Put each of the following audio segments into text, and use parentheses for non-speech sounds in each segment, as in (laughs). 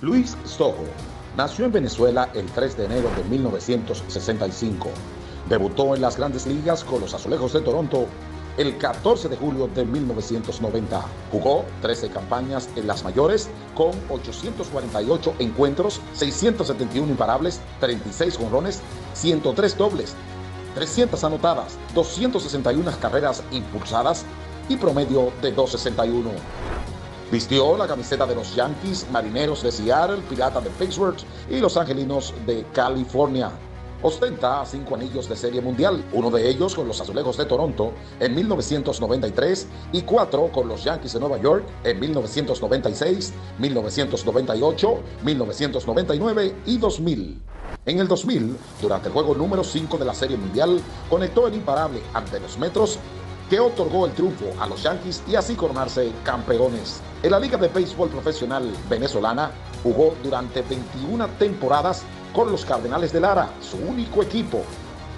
Luis Sojo nació en Venezuela el 3 de enero de 1965. Debutó en las grandes ligas con los Azulejos de Toronto el 14 de julio de 1990. Jugó 13 campañas en las mayores con 848 encuentros, 671 imparables, 36 jonrones, 103 dobles, 300 anotadas, 261 carreras impulsadas y promedio de 261. Vistió la camiseta de los Yankees, Marineros de Seattle, Pirata de Pittsburgh y Los Angelinos de California. Ostenta cinco anillos de serie mundial, uno de ellos con los Azulejos de Toronto en 1993 y cuatro con los Yankees de Nueva York en 1996, 1998, 1999 y 2000. En el 2000, durante el juego número 5 de la Serie Mundial, conectó el imparable ante los Metros que otorgó el triunfo a los Yankees y así coronarse campeones. En la Liga de Béisbol Profesional venezolana jugó durante 21 temporadas con los Cardenales de Lara, su único equipo.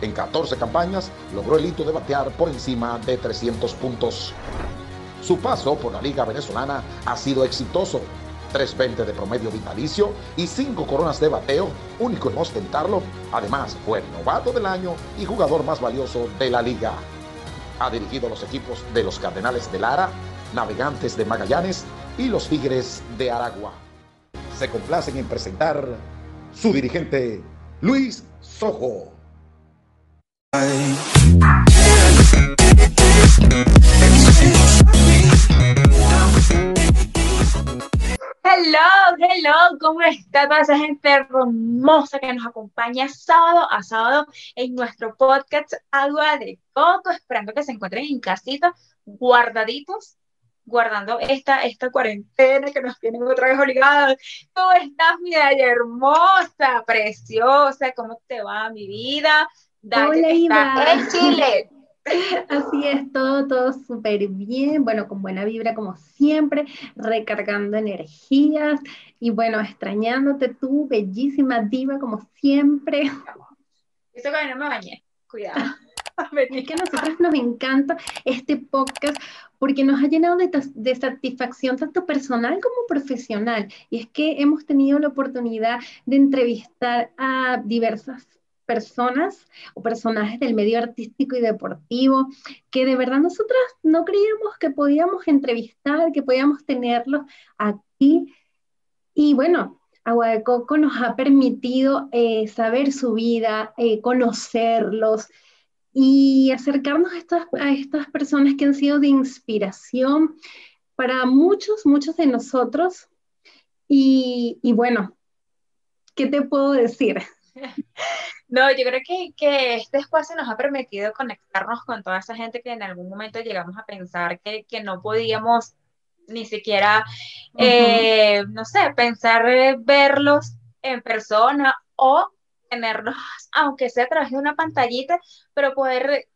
En 14 campañas logró el hito de batear por encima de 300 puntos. Su paso por la Liga Venezolana ha sido exitoso. 320 de promedio vitalicio y 5 coronas de bateo, único en ostentarlo. Además, fue el novato del año y jugador más valioso de la liga. Ha dirigido los equipos de los Cardenales de Lara, Navegantes de Magallanes y los Tigres de Aragua. Se complacen en presentar su dirigente, Luis Sojo. Hello, hello, ¿cómo está toda esa gente hermosa que nos acompaña sábado a sábado en nuestro podcast Agua de Coco? Esperando que se encuentren en casita, guardaditos, guardando esta, esta cuarentena que nos tienen otra vez obligados. ¿Cómo estás, mi hermosa, preciosa? ¿Cómo te va, mi vida? Dale, Hola, en Chile. (laughs) Así es, todo, todo súper bien, bueno, con buena vibra como siempre, recargando energías y bueno, extrañándote tú, bellísima diva como siempre. Eso que no me bañé, cuidado. (laughs) Es que a nosotros nos encanta este podcast porque nos ha llenado de, de, satisfacción tanto personal como profesional. Y es que hemos tenido la oportunidad de entrevistar a diversas personas o personajes del medio artístico y deportivo que de verdad nosotras no creíamos que podíamos entrevistar, que podíamos tenerlos aquí. Y bueno, Agua de Coco nos ha permitido eh, saber su vida, eh, conocerlos y acercarnos a estas, a estas personas que han sido de inspiración para muchos, muchos de nosotros. Y, y bueno, ¿qué te puedo decir? (laughs) No, yo creo que, que, este espacio nos ha permitido conectarnos con toda esa gente que en algún momento llegamos a pensar que, que no podíamos ni siquiera, eh, no sé, pensar verlos en persona o tenerlos, aunque sea a través de una pantallita, pero poder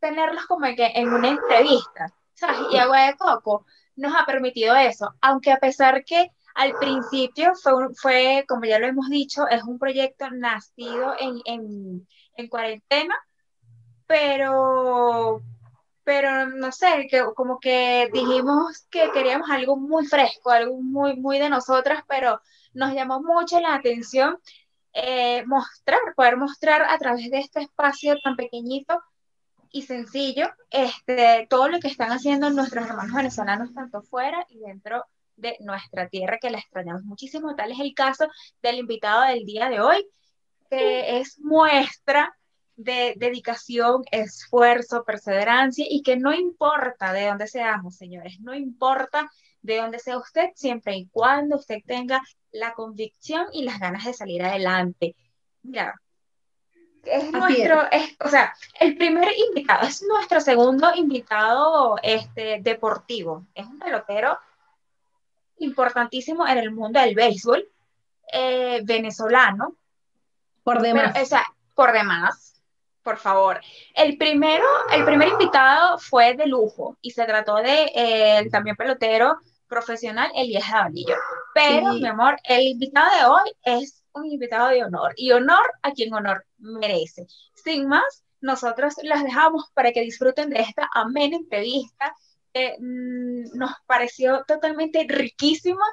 tenerlos como que en una entrevista, ¿sabes? Y Agua de Coco nos ha permitido eso, aunque a pesar que al principio fue, como ya lo hemos dicho, es un proyecto nacido en, en, en cuarentena, pero, pero no sé, que, como que dijimos que queríamos algo muy fresco, algo muy, muy de nosotras, pero nos llamó mucho la atención eh, mostrar, poder mostrar a través de este espacio tan pequeñito y sencillo, este, todo lo que están haciendo nuestros hermanos venezolanos, tanto fuera y dentro de nuestra tierra, que la extrañamos muchísimo. Tal es el caso del invitado del día de hoy, que es muestra de dedicación, esfuerzo, perseverancia y que no importa de dónde seamos, señores, no importa de dónde sea usted, siempre y cuando usted tenga la convicción y las ganas de salir adelante. Mira, es nuestro, es. o sea, el primer invitado, es nuestro segundo invitado este, deportivo, es un pelotero importantísimo en el mundo del béisbol eh, venezolano. Por demás. o sea, por demás, por favor. El primero, el primer invitado fue de lujo y se trató de eh, también pelotero profesional Elías Jabalillo. Pero, mi amor, el invitado de hoy es un invitado de honor y honor a quien honor merece. Sin más, nosotros las dejamos para que disfruten de esta amena entrevista que mm, nos pareció totalmente riquísima.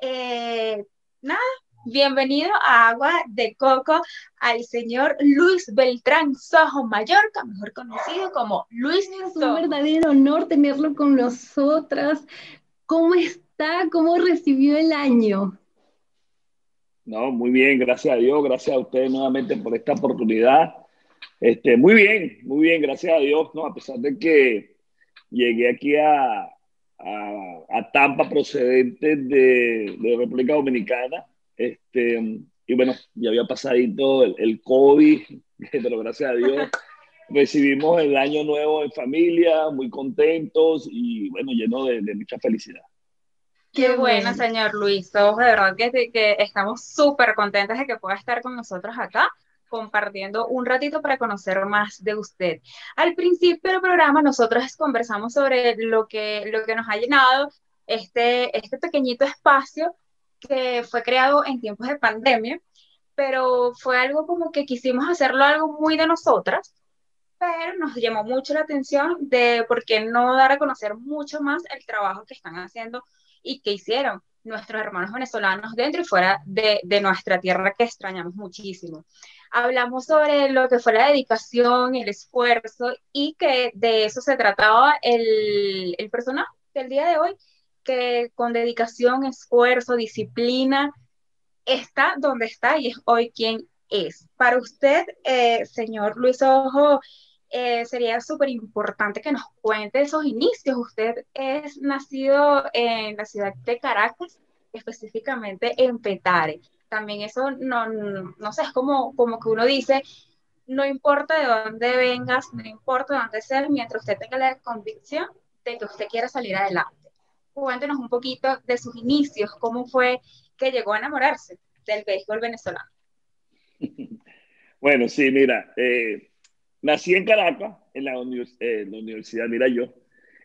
Eh, nada, bienvenido a Agua de Coco al señor Luis Beltrán Sojo Mallorca, mejor conocido como Luis Es un verdadero honor tenerlo con nosotras. ¿Cómo está? ¿Cómo recibió el año? No, muy bien, gracias a Dios, gracias a ustedes nuevamente por esta oportunidad. Este, muy bien, muy bien, gracias a Dios, ¿no? A pesar de que llegué aquí a, a, Tampa procedente de, de, República Dominicana, este, y bueno, ya había pasado el, el COVID, (laughs) pero gracias a Dios (laughs) recibimos el año nuevo en familia, muy contentos y bueno, lleno de, de mucha felicidad. Qué bueno, señor Luis. de verdad que, que estamos súper contentos de que pueda estar con nosotros acá compartiendo un ratito para conocer más de usted. Al principio del programa nosotros conversamos sobre lo que, lo que nos ha llenado este, este pequeñito espacio que fue creado en tiempos de pandemia, pero fue algo como que quisimos hacerlo algo muy de nosotras, pero nos llamó mucho la atención de por qué no dar a conocer mucho más el trabajo que están haciendo y que hicieron nuestros hermanos venezolanos dentro y fuera de, de, nuestra tierra que extrañamos muchísimo. Hablamos sobre lo que fue la dedicación, el esfuerzo y que de eso se trataba el, el personaje del día de hoy, que con dedicación, esfuerzo, disciplina, está donde está y es hoy quien es. Para usted, eh, señor Luis Ojo, eh, sería súper importante que nos cuente esos inicios. Usted es nacido en la ciudad de Caracas, específicamente en Petare. También eso, no, no, sé, es como, como que uno dice, no importa de dónde vengas, no importa de dónde seas, mientras usted tenga la convicción de que usted quiera salir adelante. Cuéntenos un poquito de sus inicios, cómo fue que llegó a enamorarse del béisbol venezolano. (laughs) Bueno, sí, mira, eh, Nací en Caracas, en la, universidad, mira yo,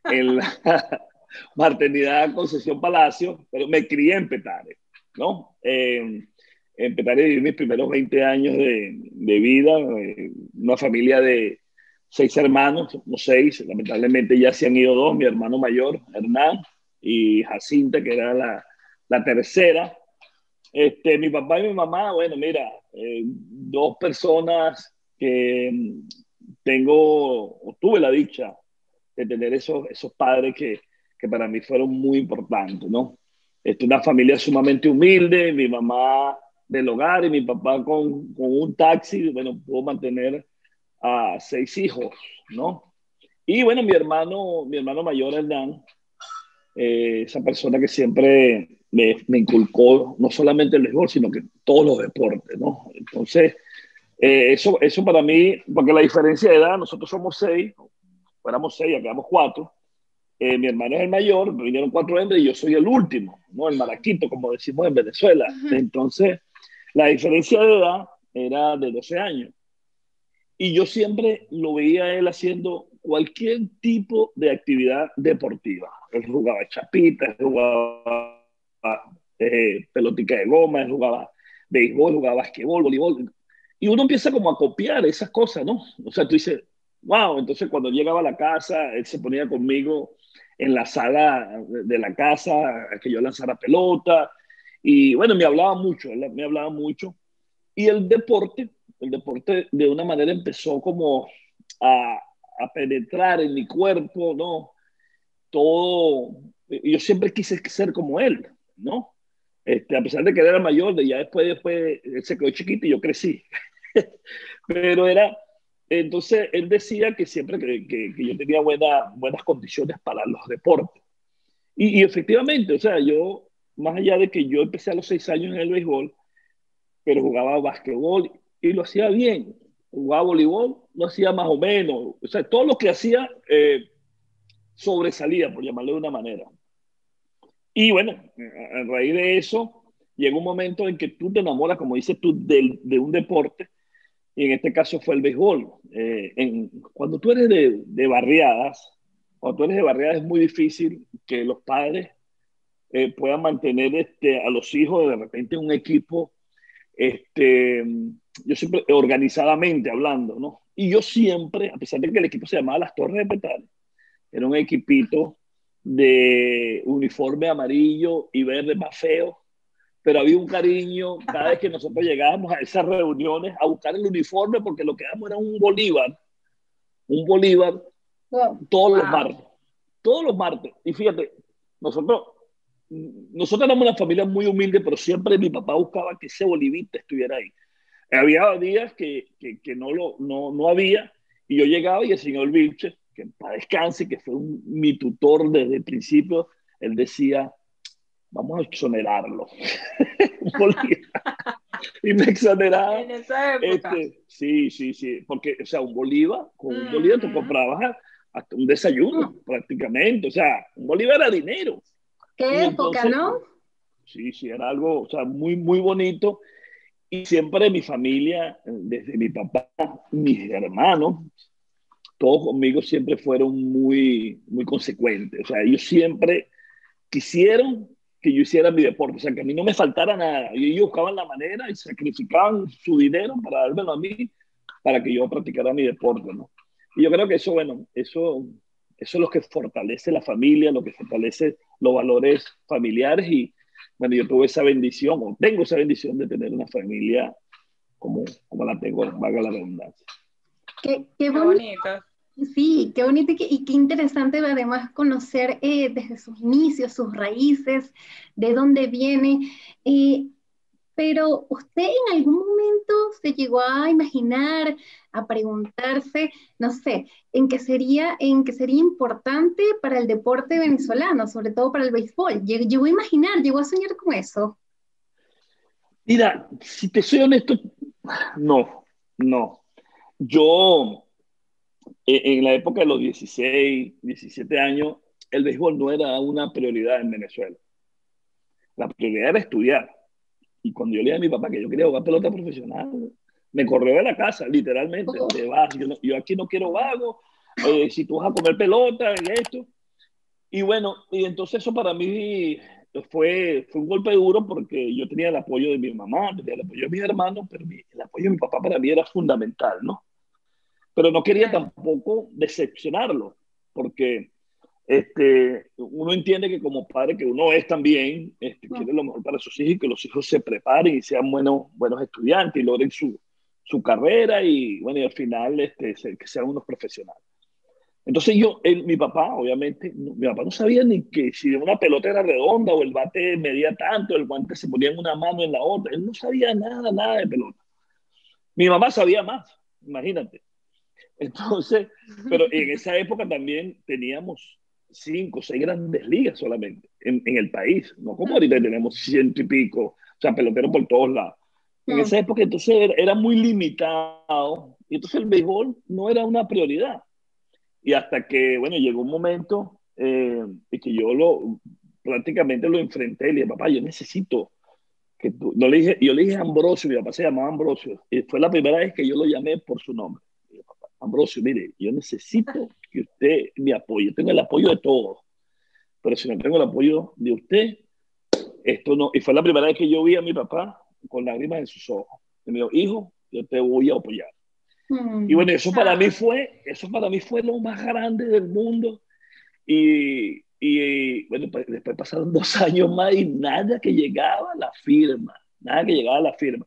en la (laughs) maternidad Concesión Palacio, pero me crié en Petare, ¿no? en Petare viví mis primeros 20 años de, de vida, eh, una familia de seis hermanos, no seis, lamentablemente ya se han ido dos, mi hermano mayor, Hernán, y Jacinta, que era la, la tercera. Este, mi papá y mi mamá, bueno, mira, eh, dos personas que tengo, o tuve la dicha de tener esos, esos padres que, que para mí fueron muy importantes, ¿no? Es una familia sumamente humilde, mi mamá del hogar y mi papá con, con un taxi, bueno, pudo mantener a seis hijos, ¿no? Y bueno, mi hermano, mi hermano mayor, Hernán, eh, esa persona que siempre me, me, inculcó no solamente el béisbol, sino que todos los deportes, ¿no? Entonces, eh, eso, eso para mí, porque la diferencia de edad, nosotros somos seis, éramos seis, ya quedamos cuatro. Eh, mi hermano es el mayor, vinieron cuatro hembras y yo soy el último, ¿no? El maraquito, como decimos en Venezuela. Entonces, la diferencia de edad era de 12 años. Y yo siempre lo veía a él haciendo cualquier tipo de actividad deportiva. Él jugaba chapita, él jugaba eh, pelotica de goma, él jugaba béisbol, jugaba basquetbol, voleibol, y uno empieza como a copiar esas cosas, ¿no? O sea, tú dices, wow, entonces cuando llegaba a la casa, él se ponía conmigo en la sala de la casa, que yo lanzara pelota, y bueno, me hablaba mucho, me hablaba mucho. Y el deporte, el deporte de una manera empezó como a, a penetrar en mi cuerpo, ¿no? Todo, yo siempre quise ser como él, ¿no? Este, a pesar de que él era mayor, de ya después, después él se quedó chiquito y yo crecí. (laughs) Pero era, entonces él decía que siempre que, que, yo tenía buena, buenas condiciones para los deportes. Y, y, efectivamente, o sea, yo, más allá de que yo empecé a los seis años en el béisbol, pero jugaba básquetbol y lo hacía bien. Jugaba voleibol, lo hacía más o menos. O sea, todo lo que hacía eh, sobresalía, por llamarlo de una manera. Y bueno, a raíz de eso, llega un momento en que tú te enamoras, como dices tú, de, de un deporte y en este caso fue el béisbol. Eh, cuando tú eres de, barriadas, cuando tú eres de barriadas es muy difícil que los padres eh, puedan mantener este, a los hijos de repente un equipo, este, yo siempre, organizadamente hablando, ¿no? Y yo siempre, a pesar de que el equipo se llamaba Las Torres de Petal, era un equipito de uniforme amarillo y verde más feo, pero había un cariño cada vez que nosotros llegábamos a esas reuniones a buscar el uniforme porque lo que éramos era un Bolívar, un Bolívar todos los martes, todos los martes. Y fíjate, nosotros, nosotros éramos una familia muy humilde, pero siempre mi papá buscaba que ese bolivita estuviera ahí. Había días que, que, que no, lo, no, no había, y yo llegaba y el señor Vilche, que para descanse, que fue mi tutor desde el principio, él decía, vamos a exonerarlo. (laughs) (laughs) y me exoneraba. En esa época. Este, sí, sí, sí, porque, o sea, un bolívar, con un bolívar tú comprabas hasta un desayuno, prácticamente, o sea, un bolívar era dinero. Qué época, ¿no? Sí, sí, era algo, o sea, muy, muy bonito. Y siempre mi familia, desde mi papá, mis hermanos, todos conmigo siempre fueron muy, muy consecuentes. O sea, ellos siempre quisieron que yo hiciera mi deporte, o sea, que a mí no me faltara nada. Y ellos buscaban la manera y sacrificaban su dinero para dármelo a mí, para que yo practicara mi deporte, ¿no? Y yo creo que eso, bueno, eso, eso es lo que fortalece la familia, lo que fortalece los valores familiares y, bueno, yo tuve esa bendición, o tengo esa bendición de tener una familia como, como la tengo, valga la redundancia. Qué, qué bonito. Sí, qué bonito y qué, interesante además conocer eh, desde sus inicios, sus raíces, de dónde viene. Eh, pero usted en algún momento se llegó a imaginar, a preguntarse, no sé, en qué sería, en qué sería importante para el deporte venezolano, sobre todo para el béisbol. Llegó a imaginar, llegó a soñar con eso. Mira, si te soy honesto, no, no. Yo en la época de los 16, 17 años, el béisbol no era una prioridad en Venezuela. La prioridad era estudiar. Y cuando yo le dije a mi papá que yo quería jugar pelota profesional, me corrió de la casa, literalmente. Oh. yo, aquí no quiero vago, eh, si tú vas a comer pelota y esto. Y bueno, y entonces eso para mí fue, fue un golpe duro porque yo tenía el apoyo de mi mamá, tenía el apoyo de mis hermanos, pero el apoyo de mi papá para mí era fundamental, ¿no? Pero no quería tampoco decepcionarlo, porque este, uno entiende que como padre que uno es también, este, quiere lo mejor para sus hijos y que los hijos se preparen y sean buenos, buenos estudiantes y logren su, su carrera y, bueno, y al final este, que sean unos profesionales. Entonces yo, mi papá, obviamente, mi papá no sabía ni que si una pelota era redonda o el bate medía tanto, el guante se ponía en una mano en la otra, él no sabía nada, nada de pelota. Mi mamá sabía más, imagínate. Entonces, pero en (laughs) esa época también teníamos cinco, o seis grandes ligas solamente en, en, el país, no como ahorita tenemos ciento y pico, o sea, peloteros por todos lados. En esa época entonces era, muy limitado y entonces el béisbol no era una prioridad. Y hasta que, bueno, llegó un momento eh, y que yo lo prácticamente lo enfrenté y le dije, papá, yo necesito que tú, no le dije, yo le dije Ambrosio, mi papá se llamaba Ambrosio, y fue la primera vez que yo lo llamé por su nombre. Ambrosio, mire, yo necesito que usted me apoye. Yo tengo el apoyo de todos, pero si no tengo el apoyo de usted, esto no. Y fue la primera vez que yo vi a mi papá con lágrimas en sus ojos. Y me dijo, hijo, yo te voy a apoyar. Mm. Y bueno, eso para mí fue, eso para mí fue lo más grande del mundo. Y, y bueno, pues, después pasaron dos (laughs) años más y nada que llegaba a la firma, nada que llegaba a la firma.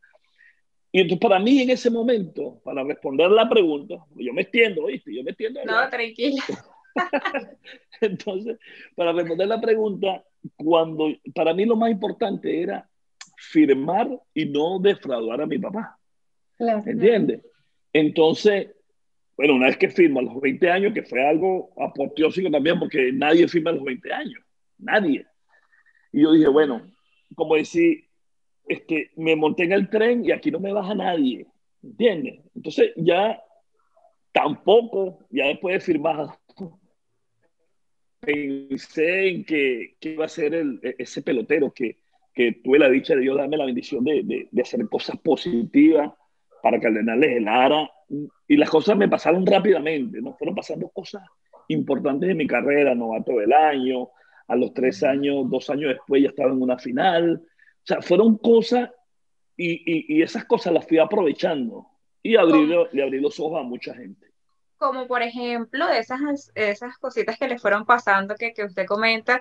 Y entonces para mí en ese momento, para responder la pregunta, yo me extiendo, ¿viste? Yo me extiendo. No, tranquila. (laughs) entonces, para responder la pregunta, cuando para mí lo más importante era firmar y no defraudar a mi papá. Claro, ¿Entiendes? Entonces, bueno, una vez que firma a los 20 años, que fue algo apoteósico también, porque nadie firma a los 20 años, nadie. Y yo dije, bueno, como decir, este, me monté en el tren y aquí no me baja nadie, ¿entiendes? Entonces ya tampoco, ya después de firmado, pensé en que, que, iba a ser el, ese pelotero que, que tuve la dicha de Dios darme la bendición de, de, de hacer cosas positivas para Cardenales helara y las cosas me pasaron rápidamente, ¿no? Fueron pasando cosas importantes de mi carrera, novato del año, a los tres años, dos años después ya estaba en una final, o sea, fueron cosas y, y, esas cosas las fui aprovechando y abrí, le abrí los ojos a mucha gente. Como por ejemplo, esas, esas cositas que le fueron pasando que, que usted comenta,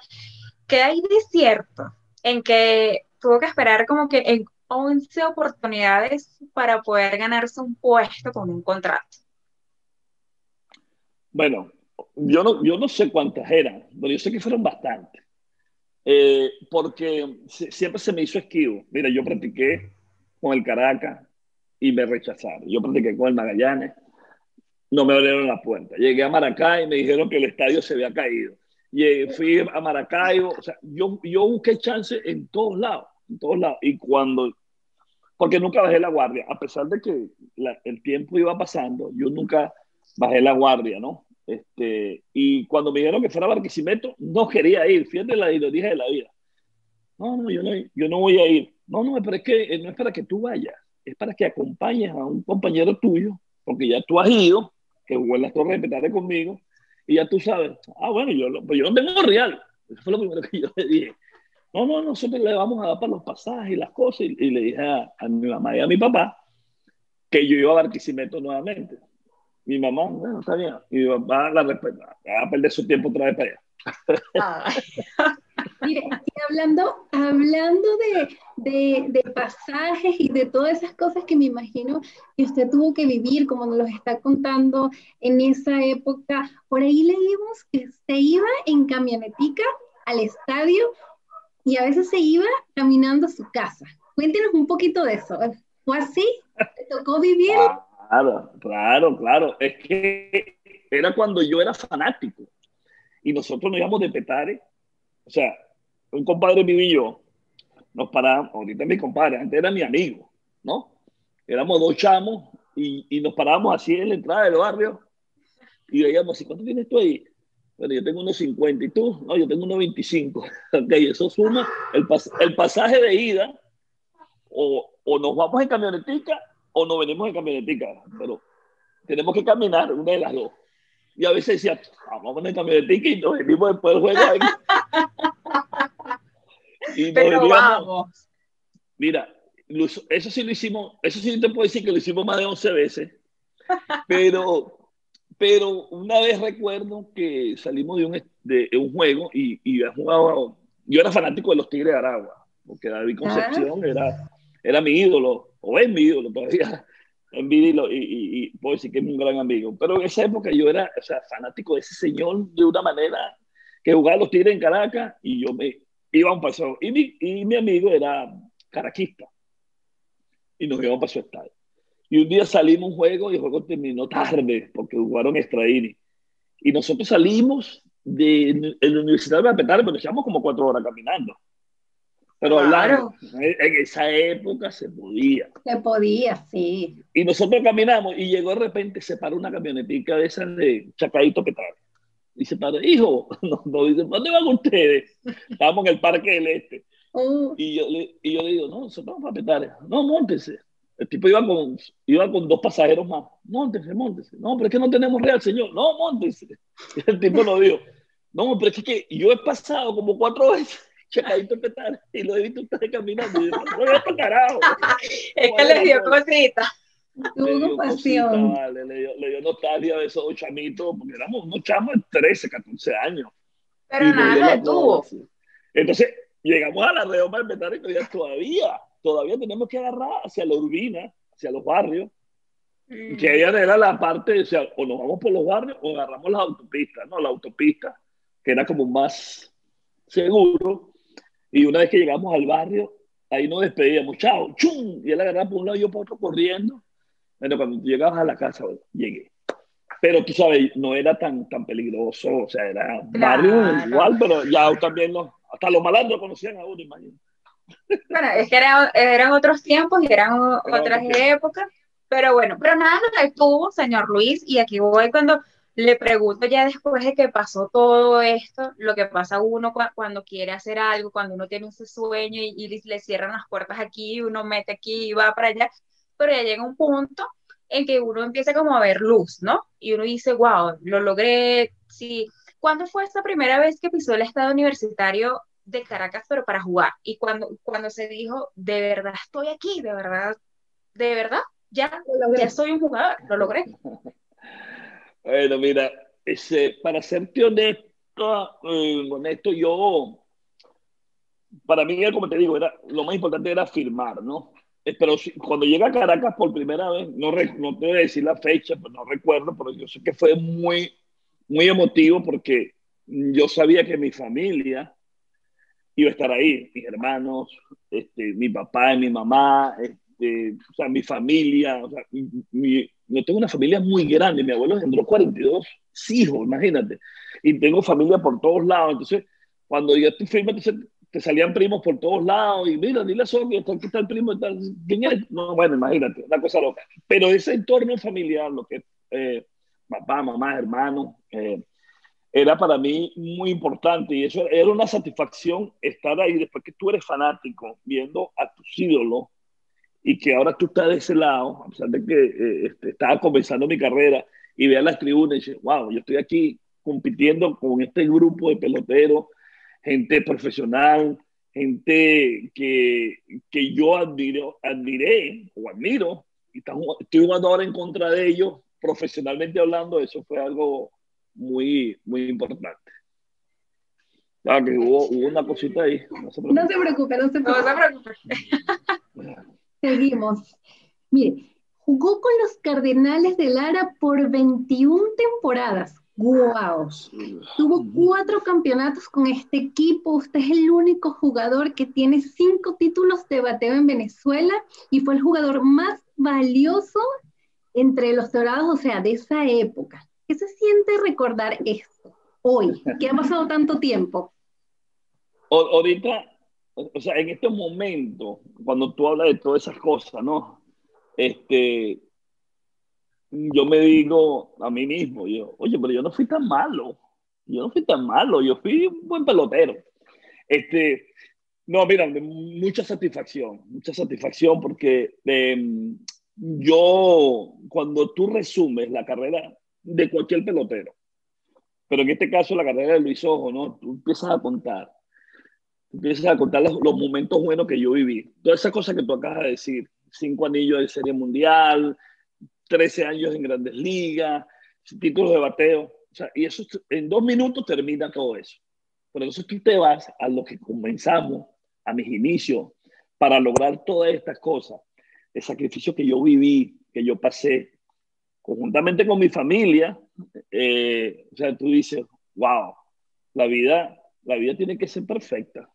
que hay de cierto en que tuvo que esperar como que en 11 oportunidades para poder ganarse un puesto con un contrato. Bueno, yo no, yo no sé cuántas eran, pero yo sé que fueron bastantes. Eh, porque siempre se me hizo esquivo. Mira, yo practiqué con el Caracas y me rechazaron. Yo practiqué con el Magallanes, no me abrieron la puerta. Llegué a Maracay y me dijeron que el estadio se había caído. Y fui a Maracaibo, o sea, yo, yo busqué chance en todos lados, en todos lados. Y cuando, porque nunca bajé la guardia, a pesar de que el tiempo iba pasando, yo nunca bajé la guardia, ¿no? Este, y cuando me dijeron que fuera a Barquisimeto, no quería ir, fíjate la ironía de la vida. No, no, yo no, yo no voy a ir. No, no, pero es que no es para que tú vayas, es para que acompañes a un compañero tuyo, porque ya tú has ido, que jugó en las torres de conmigo, y ya tú sabes, ah, bueno, yo, pues yo no tengo real. Eso fue lo primero que yo le dije. No, no, nosotros le vamos a dar para los pasajes y las cosas. Y, le dije a, mi mamá y a mi papá que yo iba a Barquisimeto nuevamente. Mi mamá, bueno, está bien. Y mi papá la respeta. Va a perder su tiempo otra vez para allá. Ah. (laughs) Mire, y hablando, hablando de, de, pasajes y de todas esas cosas que me imagino que usted tuvo que vivir, como nos lo está contando en esa época, por ahí leímos que se iba en camionetica al estadio y a veces se iba caminando a su casa. Cuéntenos un poquito de eso. ¿Fue así? ¿Te tocó vivir? Claro, claro, claro. Es que era cuando yo era fanático y nosotros nos íbamos de Petare. O sea, un compadre mío y yo nos paramos, ahorita mi compadre, antes era mi amigo, ¿no? Éramos dos chamos y, y nos parábamos así en la entrada del barrio y veíamos, ¿y cuánto tienes tú ahí? Bueno, yo tengo unos 50 y tú, no, yo tengo unos 25. (laughs) ok, eso suma el, el pasaje de ida, o, o, nos vamos en camionetica o nos venimos en camionetica, pero tenemos que caminar una de las dos. Y a veces decía, vamos en camionetica y nos venimos después del juego ahí. (laughs) y pero vamos. Mira, eso sí lo hicimos, eso sí te puedo decir que lo hicimos más de 11 veces, pero (laughs) pero una vez recuerdo que salimos de un, de un juego y, y jugado, yo era fanático de los Tigres de Aragua, porque David Concepción era, era mi ídolo, o es mi ídolo todavía, en vida y, y, y, puedo decir que es un gran amigo. Pero en esa época yo era o sea, fanático de ese señor de una manera que jugaba los Tigres en Caracas y yo me iba a un paso. Y mi, y mi amigo era caraquista y nos íbamos para su estadio. Y un día salimos un juego y el juego terminó tarde porque jugaron extraíni. Y nosotros salimos de, la Universidad de Petare, pero llevamos como cuatro horas caminando. Pero claro. en esa época se podía. Se podía, sí. Y nosotros caminamos y llegó de repente, se paró una camionetica de esas de Chacaito Petare. Y se paró, hijo, (laughs) no, no, dice, ¿dónde van ustedes? (laughs) Estábamos en el Parque del Este. Oh. Y, yo, y yo le digo, no, nosotros vamos a Petare. No, montense. El tipo iba con, iba con dos pasajeros más. Móntese, móntese. No, pero es que no tenemos real, señor. No, móntese. (laughs) el tipo lo dijo. No, pero es que yo he pasado como cuatro veces checadito petar y lo he visto ustedes caminando. Y yo, no, carajo. (laughs) Es que le dio cosita. Tuvo pasión. Vale, le, dio, le dio nostalgia de esos chamitos, porque éramos unos chamos de 13, 14 años. Pero nada detuvo. Entonces, llegamos a la redoma del Petare y todavía todavía tenemos que agarrar hacia la urbina, hacia los barrios, mm. que ella era la parte, o sea, o nos vamos por los barrios o agarramos las autopistas, ¿no? La autopista, que era como más seguro, y una vez que llegamos al barrio, ahí nos despedíamos, chao, chum, y él agarraba por un lado y yo por otro corriendo. Bueno, cuando llegabas a la casa, llegué. Pero tú sabes, no era tan, tan peligroso, o sea, era barrio igual, pero ya también los, hasta los malandros conocían a uno, imagínate. Bueno, es que eran otros tiempos y eran otras épocas, pero bueno, pero nada nos detuvo, señor Luis, y aquí voy cuando le pregunto ya después de que pasó todo esto, lo que pasa uno cuando quiere hacer algo, cuando uno tiene ese sueño y, le cierran las puertas aquí, uno mete aquí y va para allá, pero ya llega un punto en que uno empieza como a ver luz, ¿no? Y uno dice, wow, lo logré, sí. ¿Cuándo fue esta primera vez que pisó el estado universitario de Caracas, pero para jugar. Y cuando, cuando se dijo, de verdad estoy aquí, de verdad, de verdad, ya, ya soy un jugador, lo logré. Bueno, mira, ese, para serte honesto, eh, honesto, yo, para mí, como te digo, era, lo más importante era firmar, ¿no? Eh, pero cuando llegué a Caracas por primera vez, no, no te voy a decir la fecha, pues no recuerdo, pero yo sé que fue muy, muy emotivo porque yo sabía que mi familia iba a estar ahí, mis hermanos, este, mi papá y mi mamá, este, o sea, mi familia, o sea, mi, yo tengo una familia muy grande, mi abuelo engendró 42 hijos, imagínate, y tengo familia por todos lados, entonces, cuando yo estoy firme, entonces te salían primos por todos lados. Y mira, dile a Sonia, aquí está el primo, ¿quién es? No, bueno, imagínate, una cosa loca. Pero ese entorno familiar, lo que eh, papá, mamá, hermano, eh, era para mí muy importante. Y eso era una satisfacción estar ahí después que tú eres fanático, viendo a tus ídolos y que ahora tú estás de ese lado, a pesar de que eh, este, estaba comenzando mi carrera y veas las tribunas y dices, wow, yo estoy aquí compitiendo con este grupo de peloteros gente profesional, gente que, que yo admiro, admiré o admiro, y estoy jugando ahora en contra de ellos, profesionalmente hablando, eso fue algo muy, muy importante. Ah, que hubo, hubo, una cosita ahí. No se preocupe, no se preocupe. No se preocupe. (laughs) Seguimos. Mire, jugó con los Cardenales de Lara por 21 temporadas. ¡Wow! Tuvo cuatro campeonatos con este equipo. Usted es el único jugador que tiene cinco títulos de bateo en Venezuela y fue el jugador más valioso entre los dorados, o sea, de esa época. ¿Qué se siente recordar esto hoy? ¿Qué ha pasado tanto tiempo? ahorita, o sea, en este momento, cuando tú hablas de todas esas cosas, ¿no? Este, yo me digo a mí mismo, yo, oye, pero yo no fui tan malo, yo no fui tan malo, yo fui un buen pelotero. Este, no, mira, mucha satisfacción, mucha satisfacción porque em, yo, cuando tú resumes la carrera de cualquier pelotero, pero en este caso la carrera de Luis Ojo, ¿no? Tú empiezas a contar, empiezas a contar los, los momentos buenos que yo viví, todas esas cosas que tú acabas de decir, cinco anillos de serie mundial, 13 años en grandes ligas, títulos de bateo. O sea, y eso en dos minutos termina todo eso. Por eso tú te vas a lo que comenzamos, a mis inicios, para lograr todas estas cosas. El sacrificio que yo viví, que yo pasé, conjuntamente con mi familia, eh, o sea, tú dices, wow, la vida, la vida tiene que ser perfecta.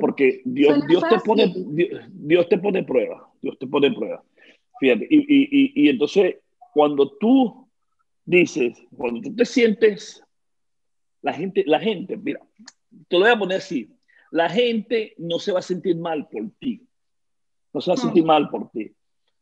Porque Dios, Dios, te pone, Dios, Dios, te pone prueba, Dios te pone prueba. Fíjate, y, y, y, entonces cuando tú dices, cuando tú te sientes, la gente, la gente, mira, te lo voy a poner así, la gente no se va a sentir mal por ti, no se va a sentir mal por ti,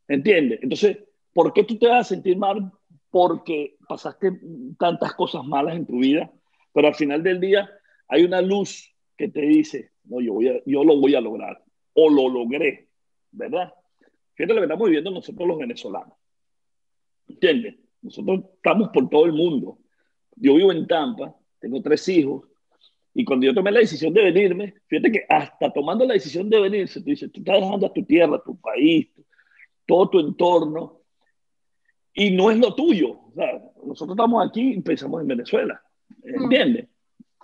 ¿entiendes? Entonces, ¿por qué tú te vas a sentir mal? Porque pasaste tantas cosas malas en tu vida, pero al final del día hay una luz que te dice, no, yo, voy a, yo lo voy a lograr, o lo logré, ¿verdad? Fíjate lo que estamos viviendo nosotros los venezolanos. ¿Entiendes? Nosotros estamos por todo el mundo. Yo vivo en Tampa, tengo tres hijos, y cuando yo tomé la decisión de venirme, fíjate que hasta tomando la decisión de venirse, tú dices, tú estás dejando a tu tierra, tu país, todo tu entorno, y no es lo tuyo. O sea, nosotros estamos aquí y pensamos en Venezuela. ¿Entiendes?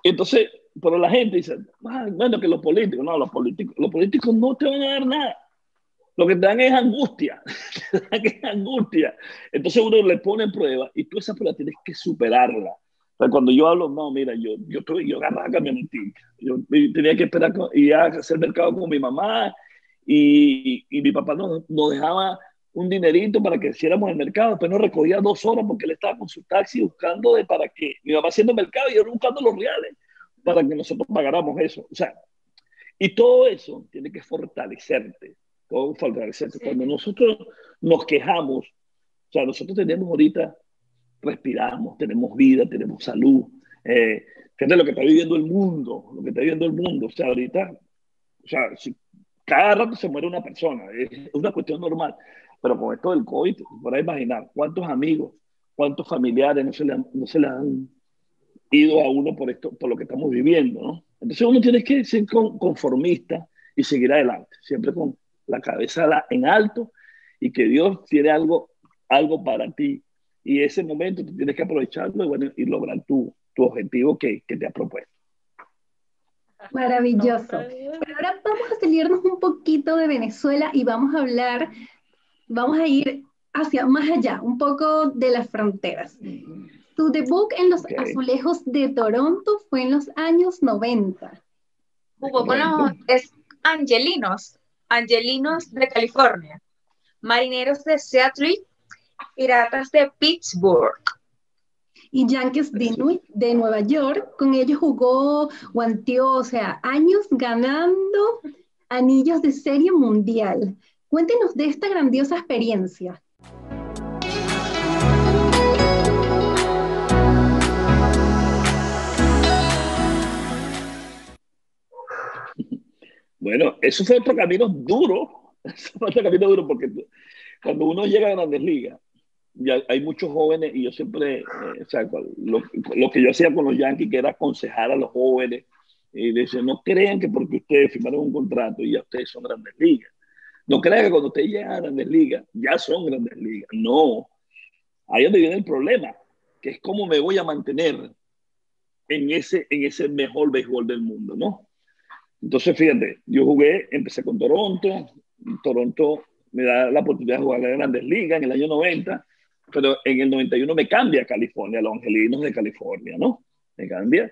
Entonces, pero la gente dice, bueno, que los políticos, no, los políticos, los políticos no te van a dar nada. Lo que te dan es angustia, (laughs) te dan es angustia. Entonces uno le pone prueba y tú esa prueba tienes que superarla. Cuando yo hablo, no, mira, yo, yo, estoy, yo agarraba camionetica. Yo, tenía que esperar a hacer mercado con mi mamá y, y mi papá nos, nos dejaba un dinerito para que hiciéramos el mercado, pero no recogía dos horas porque él estaba con su taxi buscando de para que mi mamá haciendo mercado y yo buscando los reales para que nosotros pagáramos eso. O sea, y todo eso tiene que fortalecerte todo fortalecerse. Cuando nosotros nos quejamos, o sea, nosotros tenemos ahorita, respiramos, tenemos vida, tenemos salud. Eh, fíjate lo que está viviendo el mundo, lo que está viviendo el mundo. O sea, ahorita, o sea, si cada rato se muere una persona, es una cuestión normal. Pero con esto del COVID, por ahí imaginar cuántos amigos, cuántos familiares no se le han, no se le han ido a uno por esto, por lo que estamos viviendo, ¿no? Entonces uno tiene que ser conformista y seguir adelante, siempre con, la cabeza en alto y que Dios tiene algo, algo para ti. Y ese momento tú tienes que aprovecharlo y, bueno, y lograr tu, tu objetivo que, que te ha propuesto. Maravilloso. Pero ahora vamos a salirnos un poquito de Venezuela y vamos a hablar, vamos a ir hacia más allá, un poco de las fronteras. Tu debut en los azulejos de Toronto fue en los años 90. Jugó con los angelinos, angelinos de California, marineros de Seattle, piratas de Pittsburgh. Y Yankees de, de Nueva York, con ellos jugó, guanteó, o sea, años ganando anillos de serie mundial. Cuéntenos de esta grandiosa experiencia. Bueno, eso fue otro camino duro. (laughs) Eso fue otro camino duro porque cuando uno llega a grandes ligas, ya hay muchos jóvenes y yo siempre, eh, o sea, lo, que yo hacía con los Yankees, que era aconsejar a los jóvenes y decir, no crean que porque ustedes firmaron un contrato y ya ustedes son grandes ligas. No crean que cuando ustedes llegan a grandes ligas, ya son grandes ligas. No. Ahí es donde viene el problema, que es cómo me voy a mantener en ese, en ese mejor béisbol del mundo, ¿no? Entonces, fíjate, yo jugué, empecé con Toronto, Toronto me da la oportunidad de jugar en Grandes Ligas en el año 90, pero en el 91 me cambia a California, a los Angelinos de California, ¿no? Me cambia.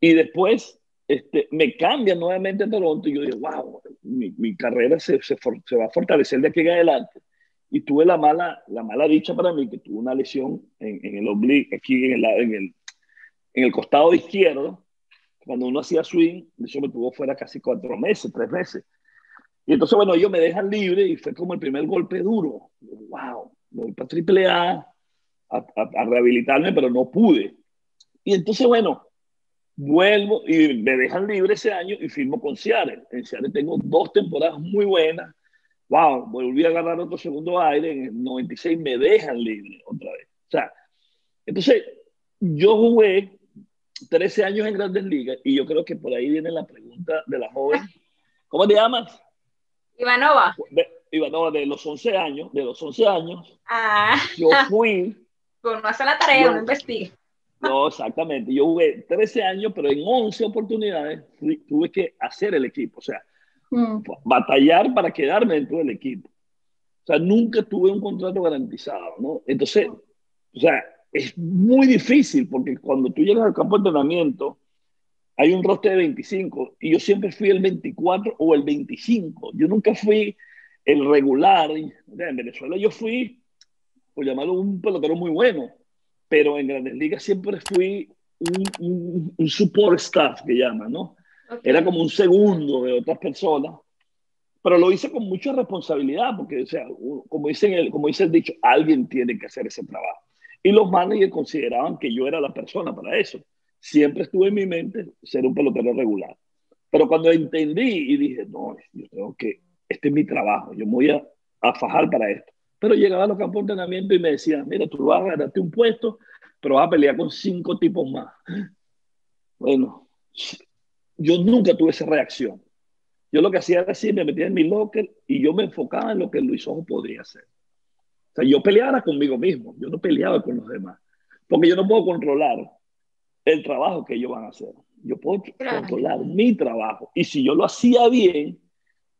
Y después este, me cambia nuevamente a Toronto y yo digo, wow, mi, mi carrera se, se, se, va a fortalecer de aquí en adelante. Y tuve la mala, la mala dicha para mí que tuve una lesión en, en el oblique, aquí en el, en, el, en el costado izquierdo, cuando uno hacía swing, eso me tuvo fuera casi cuatro meses, tres meses. Y entonces, bueno, ellos me dejan libre y fue como el primer golpe duro. Wow, voy para triple A, a, a, rehabilitarme, pero no pude. Y entonces, bueno, vuelvo y me dejan libre ese año y firmo con Seattle. En Seattle tengo dos temporadas muy buenas. Wow, volví a agarrar otro segundo aire. En el 96 me dejan libre otra vez. O sea, entonces yo jugué 13 años en Grandes Ligas y yo creo que por ahí viene la pregunta de la joven. ¿Cómo te llamas? Ivanova. De, Ivanova, de los 11 años, de los 11 años, ah. yo fui... (laughs) Pues no hace la tarea, yo, no. No, exactamente. Yo jugué 13 años, pero en 11 oportunidades tuve que hacer el equipo, o sea, mm. batallar para quedarme dentro del equipo. O sea, nunca tuve un contrato garantizado, ¿no? Entonces, o sea, es muy difícil porque cuando tú llegas al campo de entrenamiento, hay un roster de 25 y yo siempre fui el 24 o el 25. Yo nunca fui el regular. En Venezuela yo fui, por llamarlo, un pelotero muy bueno, pero en Grandes Ligas siempre fui un, un, un support staff que llaman, ¿no? Okay. Era como un segundo de otras personas, pero lo hice con mucha responsabilidad porque, o sea, como, dicen el, como dice el dicho, alguien tiene que hacer ese trabajo. Y los managers consideraban que yo era la persona para eso. Siempre estuve en mi mente ser un pelotero regular. Pero cuando entendí y dije, no, yo tengo que, este es mi trabajo, yo me voy a, a fajar para esto. Pero llegaba a los campos de entrenamiento y me decían, mira, tú vas a ganarte un puesto, pero vas a pelear con cinco tipos más. Bueno, yo nunca tuve esa reacción. Yo lo que hacía era así, me metía en mi locker y yo me enfocaba en lo que Luis Ojo podría hacer. O sea, yo peleara conmigo mismo, yo no peleaba con los demás, porque yo no puedo controlar el trabajo que ellos van a hacer. Yo puedo claro. controlar mi trabajo. Y si yo lo hacía bien,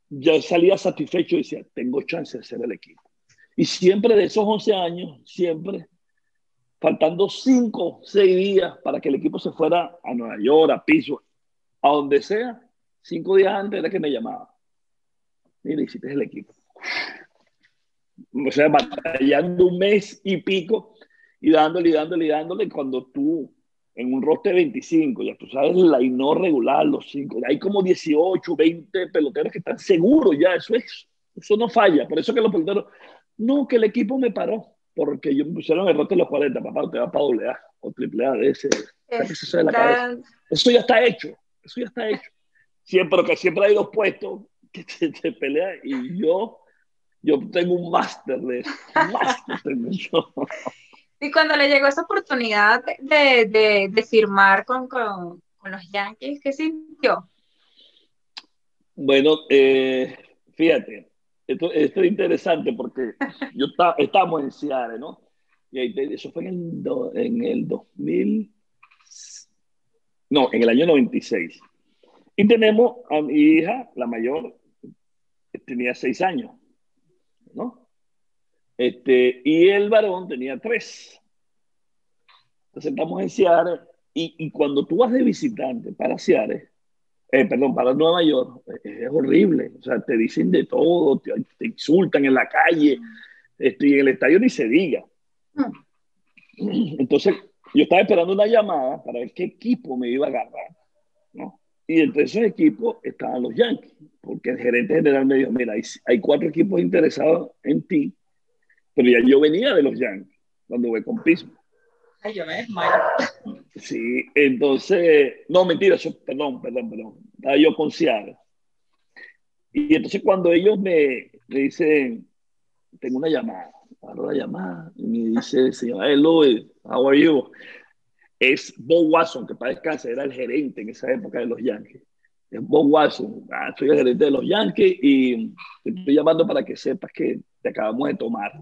yo salía satisfecho y decía, tengo chance de ser el equipo. Y siempre de esos 11 años, siempre, faltando 5, 6 días para que el equipo se fuera a Nueva York, a Piso, a donde sea, 5 días antes era que me llamaba. Mira, hiciste el equipo o sea, batallando un mes y pico y dándole y dándole y dándole cuando tú en un roster de 25, ya tú sabes la y no regular, los cinco, hay como 18, 20 peloteros que están seguros ya, eso es, eso no falla, por eso que los peloteros, no, que el equipo me paró, porque ellos me pusieron el roster de los 40, papá, te va para doble A o triple A de ese, eso, de la eso ya está hecho, eso ya está hecho, siempre que siempre hay dos puestos que (laughs) se, se pelean y yo yo tengo un (laughs) máster de eso. Y cuando le llegó esa oportunidad de, de, de firmar con, con, con, los Yankees, ¿qué sintió? Bueno, eh, fíjate, esto, esto, es interesante porque (laughs) yo está, estábamos en Seattle, ¿no? Y eso fue en el, do, en el 2000, no, en el año 96. Y tenemos a mi hija, la mayor, tenía seis años, ¿no? Este, y el varón tenía tres. Entonces estamos en Seattle y, y cuando tú vas de visitante para Seattle, eh, perdón, para Nueva York, es, horrible. O sea, te dicen de todo, te, te insultan en la calle, este, y en el estadio ni se diga. Entonces, yo estaba esperando una llamada para ver qué equipo me iba a agarrar, ¿no? Y entre esos equipos estaban los Yankees, porque el gerente general me dijo, mira, hay, hay cuatro equipos interesados en ti, pero ya yo venía de los Yankees cuando voy con Pismo. Ay, yo me Sí, entonces, no, mentira, yo, perdón, perdón, perdón, estaba yo con. Y entonces cuando ellos me, me dicen, tengo una llamada, agarro la llamada y me dice, señor, hello, how are you? Es Bob Watson, que para descansar era el gerente en esa época de los Yankees. Es Bob Watson, ah, soy el gerente de los Yankees y te estoy llamando para que sepas que te acabamos de tomar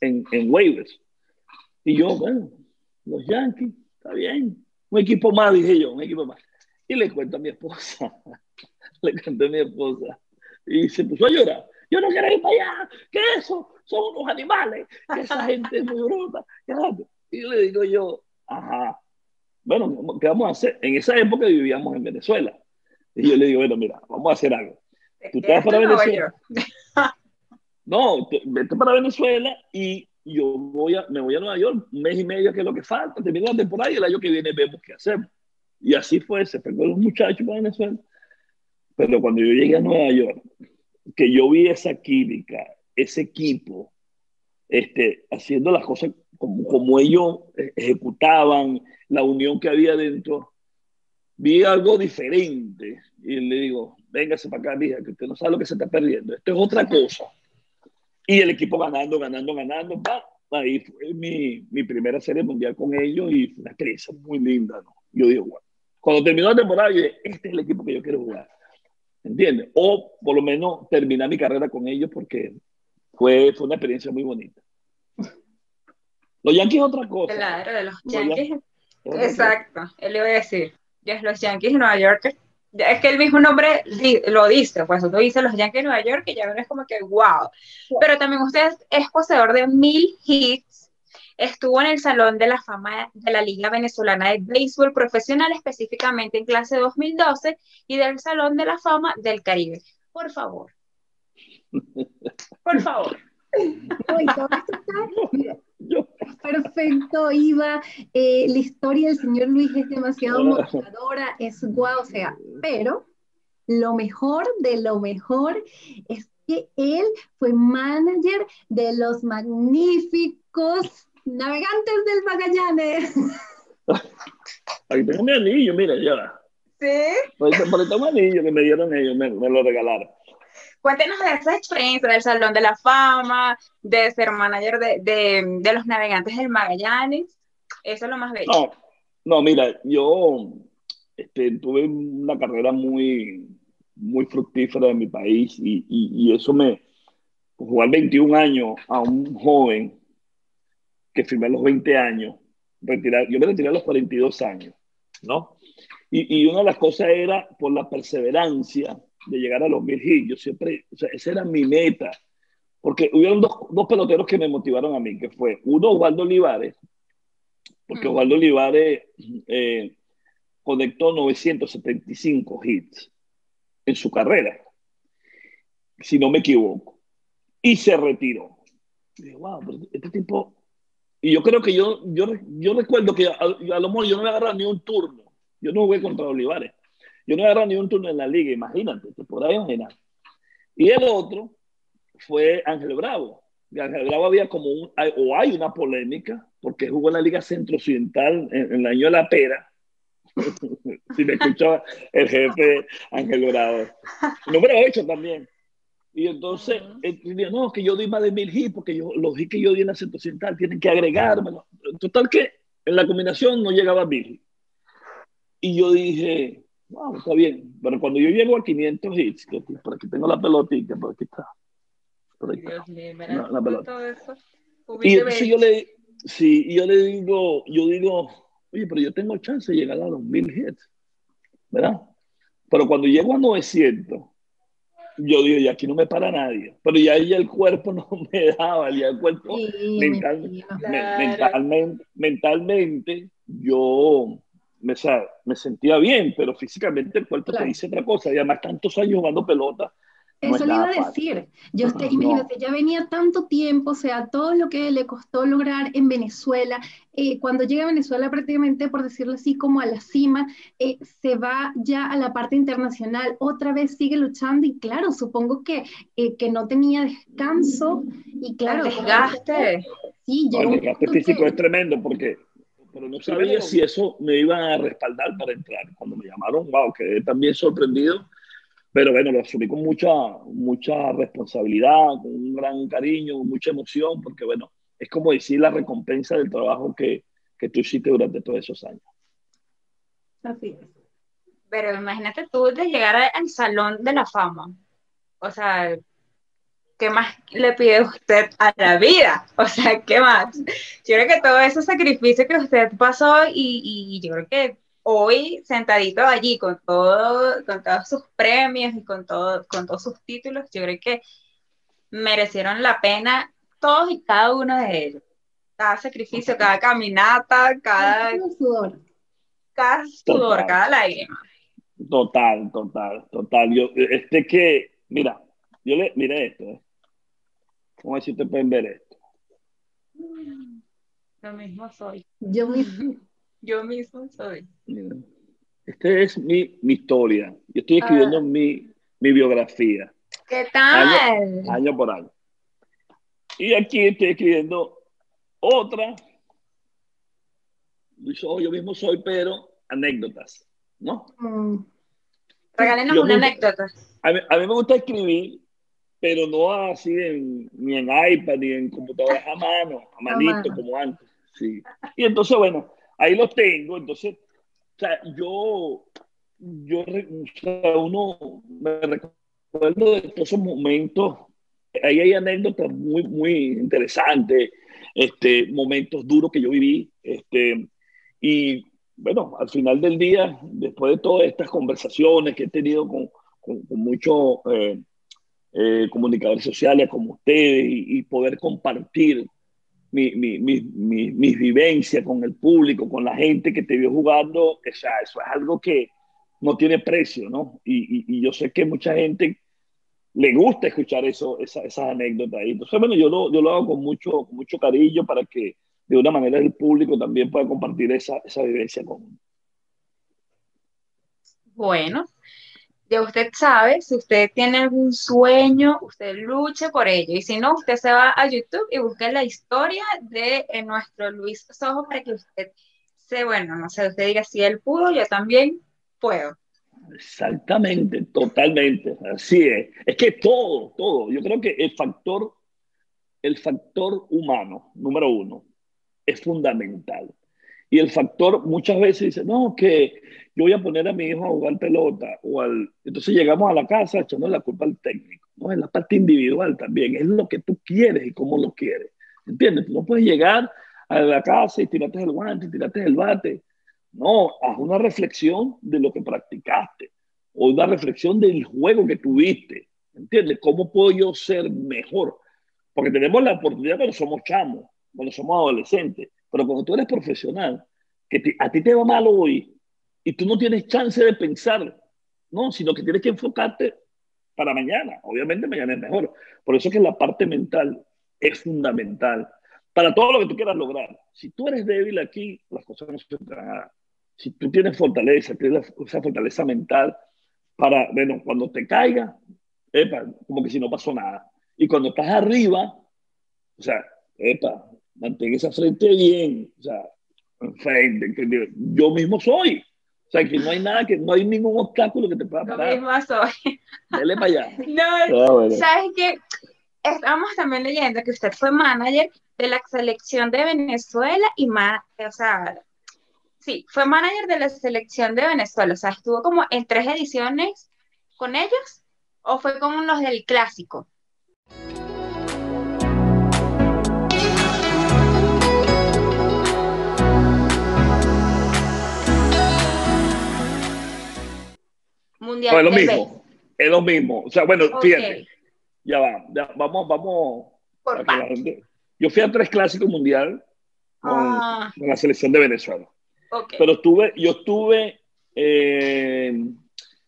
en, en waivers. Y yo, bueno, los Yankees, está bien. Un equipo más, dije yo, un equipo más. Y le cuento a mi esposa, (laughs) le cuento a mi esposa, y se puso a llorar. Yo no quiero ir para allá, que eso, son unos animales, que esa (laughs) gente es muy bruta. Y le digo yo, ajá, bueno, ¿qué vamos a hacer? En esa época vivíamos en Venezuela. Y yo le digo, bueno, mira, vamos a hacer algo. Tú te vas para Venezuela. (laughs) No, vete para Venezuela y yo voy a, me voy a Nueva York un mes y medio, que es lo que falta, termina la temporada y el año que viene vemos qué hacemos. Y así fue, se fue con los muchachos para Venezuela. Pero cuando yo llegué a Nueva York, que yo vi esa química, ese equipo, este, haciendo las cosas como, como ellos ejecutaban, la unión que había dentro, vi algo diferente. Y le digo, véngase para acá, mija, que usted no sabe lo que se está perdiendo. Esto es otra cosa. Y el equipo ganando, ganando, ganando. Va. Ahí fue mi, mi, primera serie mundial con ellos y fue una experiencia muy linda. ¿no? Yo digo, bueno, cuando terminó la temporada, yo dije, este es el equipo que yo quiero jugar. ¿Entiendes? O por lo menos terminar mi carrera con ellos porque fue, fue una experiencia muy bonita. Los Yankees es otra cosa. Claro, de los, los Yankees. Yankees exacto, él le iba a decir. Ya los Yankees de Nueva York es que el mismo nombre lo dice, pues tú dices los Yankees de Nueva York y ya ves como que wow. Pero también usted es poseedor de mil hits, estuvo en el Salón de la Fama de la Liga Venezolana de Béisbol Profesional, específicamente en clase 2012, y del Salón de la Fama del Caribe. Por favor. Por favor. (laughs) Perfecto, Iva. Eh, la historia del señor Luis es demasiado motivadora, es guau, o sea, pero lo mejor de lo mejor es que él fue manager de los magníficos navegantes del Magallanes. Ahí tengo mi anillo, mira, ya. ¿Sí? Por eso tengo anillo que me dieron ellos, me, me lo regalaron. Cuéntenos de esa experiencia del Salón de la Fama, de ser manager de, de, de los navegantes del Magallanes. Eso es lo más bello. No, no mira, yo este, tuve una carrera muy, muy fructífera en mi país y, y, y eso me, jugar 21 años a un joven que firmé a los 20 años, retirar, yo me retiré a los 42 años, ¿no? Y, y, una de las cosas era por la perseverancia de llegar a los mil hits. Yo siempre, o sea, esa era mi meta. Porque hubieron dos, dos peloteros que me motivaron a mí, que fue uno, Osvaldo Olivares, porque mm. Osvaldo Olivares eh, conectó 975 hits en su carrera, si no me equivoco, y se retiró. Y dije, wow, pero este tipo... Y yo creo que yo, yo, yo recuerdo que a, a lo mejor yo no me agarrado ni un turno. Yo no jugué contra Olivares. Yo no agarrado ni un turno en la liga, imagínate, te podrás imaginar. Y el otro fue Ángel Bravo. Ángel Bravo había como un, o hay una polémica, porque jugó en la Liga Centro Occidental en, en el año de la pera. (laughs) si me escuchaba el jefe Ángel Bravo. Número 8 también. Y entonces, él dijo, no, que yo di más de mil hits, porque yo, los hits que yo di en la Centro Occidental tienen que agregármelo. Total que en la combinación no llegaba a mil. Y yo dije, wow, está bien. Pero cuando yo llego a 500 hits, que por aquí tengo la pelotita, por aquí está. Por ahí Dios mío, la, la pelota. todo eso. Y entonces yo le, sí, y yo le digo, yo digo, oye, pero yo tengo chance de llegar a los mil hits, ¿verdad? Pero cuando llego a 900, yo digo, y aquí no me para nadie. Pero ya, ya el cuerpo (laughs) no me daba, ya el cuerpo mentalmente, mentalmente, yo me, me sentía bien, pero físicamente el cuerpo te dice otra cosa. Y además tantos años jugando pelota, eso le iba a decir. Yo, (laughs) usted, imagínate, ya venía tanto tiempo, o sea, todo lo que le costó lograr en Venezuela, eh, cuando llega a Venezuela prácticamente, por decirlo así, como a la cima, eh, se va ya a la parte internacional, otra vez sigue luchando y claro, supongo que, eh, que no tenía descanso y claro. desgaste. Sí, el desgaste físico es tremendo porque pero no sabía si eso me iba a respaldar para entrar. Cuando me llamaron, wow, quedé también sorprendido pero bueno, lo asumí con mucha, mucha responsabilidad, con un gran cariño, mucha emoción, porque bueno, es como decir la recompensa del trabajo que, que tú hiciste durante todos esos años. Así es. Pero imagínate tú de llegar al Salón de la Fama. O sea, ¿qué más le pide usted a la vida? O sea, ¿qué más? Yo creo que todo ese sacrificio que usted pasó y, y yo creo que hoy sentadito allí con todo, con todos sus premios y con todo, con todos sus títulos, yo creo que merecieron la pena todos y cada uno de ellos. Cada sacrificio, cada caminata, cada sudor, cada sudor, cada lágrima. Total, total, total. Yo, este que, mira, yo le, mire esto, ¿eh? ¿Cómo es si te pueden ver esto? Lo mismo soy. Yo mismo. (laughs) Yo mismo soy. Esta es mi, mi, historia. Yo estoy escribiendo ah. mi, mi, biografía. ¿Qué tal? Año, por año. Y aquí estoy escribiendo otra. Yo mismo soy, pero anécdotas, ¿no? Mm. Regálenos una anécdota. A mí, a mí, me gusta escribir, pero no así en, ni en iPad, ni en computadoras a mano, a manito, como antes. Sí. Y entonces, bueno, ahí los tengo, entonces, o sea, yo, yo, o sea, uno me recuerdo de todos esos momentos, ahí hay anécdotas muy, muy interesantes, este, momentos duros que yo viví, este, y bueno, al final del día, después de todas estas conversaciones que he tenido con, con, muchos eh, eh, comunicadores sociales como ustedes y, poder compartir mi, mi, mi, mis vivencias con el público, con la gente que te vio jugando, o sea, eso es algo que no tiene precio, ¿no? Y, yo sé que mucha gente le gusta escuchar eso, esa, esas anécdotas. Y entonces, bueno, yo lo, yo lo hago con mucho, con mucho cariño para que de una manera el público también pueda compartir esa, esa vivencia con Bueno, ya usted sabe, si usted tiene algún sueño, usted luche por ello. Y si no, usted se va a YouTube y busca la historia de eh, nuestro Luis Sojo para que usted se, bueno, no sé, usted diga si él pudo, yo también puedo. Exactamente, totalmente. Así es. Es que todo, todo. Yo creo que el factor, el factor humano, número uno, es fundamental. Y el factor, muchas veces dice, no, que yo voy a poner a mi hijo a jugar pelota. O al... Entonces llegamos a la casa echando la culpa al técnico. No, es la parte individual también. Es lo que tú quieres y cómo lo quieres. ¿Entiendes? Tú no puedes llegar a la casa y tirarte el guante tirarte el bate. No, haz una reflexión de lo que practicaste o una reflexión del juego que tuviste. ¿Entiendes? ¿Cómo puedo yo ser mejor? Porque tenemos la oportunidad cuando somos chamos, cuando somos adolescentes pero cuando tú eres profesional, que a ti te va mal hoy y tú no tienes chance de pensar, no, sino que tienes que enfocarte para mañana. Obviamente mañana es mejor. Por eso es que la parte mental es fundamental para todo lo que tú quieras lograr. Si tú eres débil aquí, las cosas no se van Si tú tienes fortaleza, tienes esa fortaleza mental para, bueno, cuando te caiga, epa, como que si no pasó nada. Y cuando estás arriba, o sea, epa, mantén esa frente bien, o sea, frente, yo mismo soy. O sea, que no hay nada, que no hay ningún obstáculo que te pueda parar. Yo mismo soy. Dale para allá. (laughs) No, ah, ¿sabes qué? Estamos también leyendo que usted fue manager de la selección de Venezuela y más, o sea, sí, fue manager de la selección de Venezuela, o sea, estuvo como en tres ediciones con ellos o fue como los del clásico. Mundial es lo mismo. Es lo mismo. O sea, bueno, fíjate, ya va, ya, vamos, vamos. Por Yo fui a tres clásicos mundial con, Ah, con la selección de Venezuela. Pero estuve, yo estuve, eh,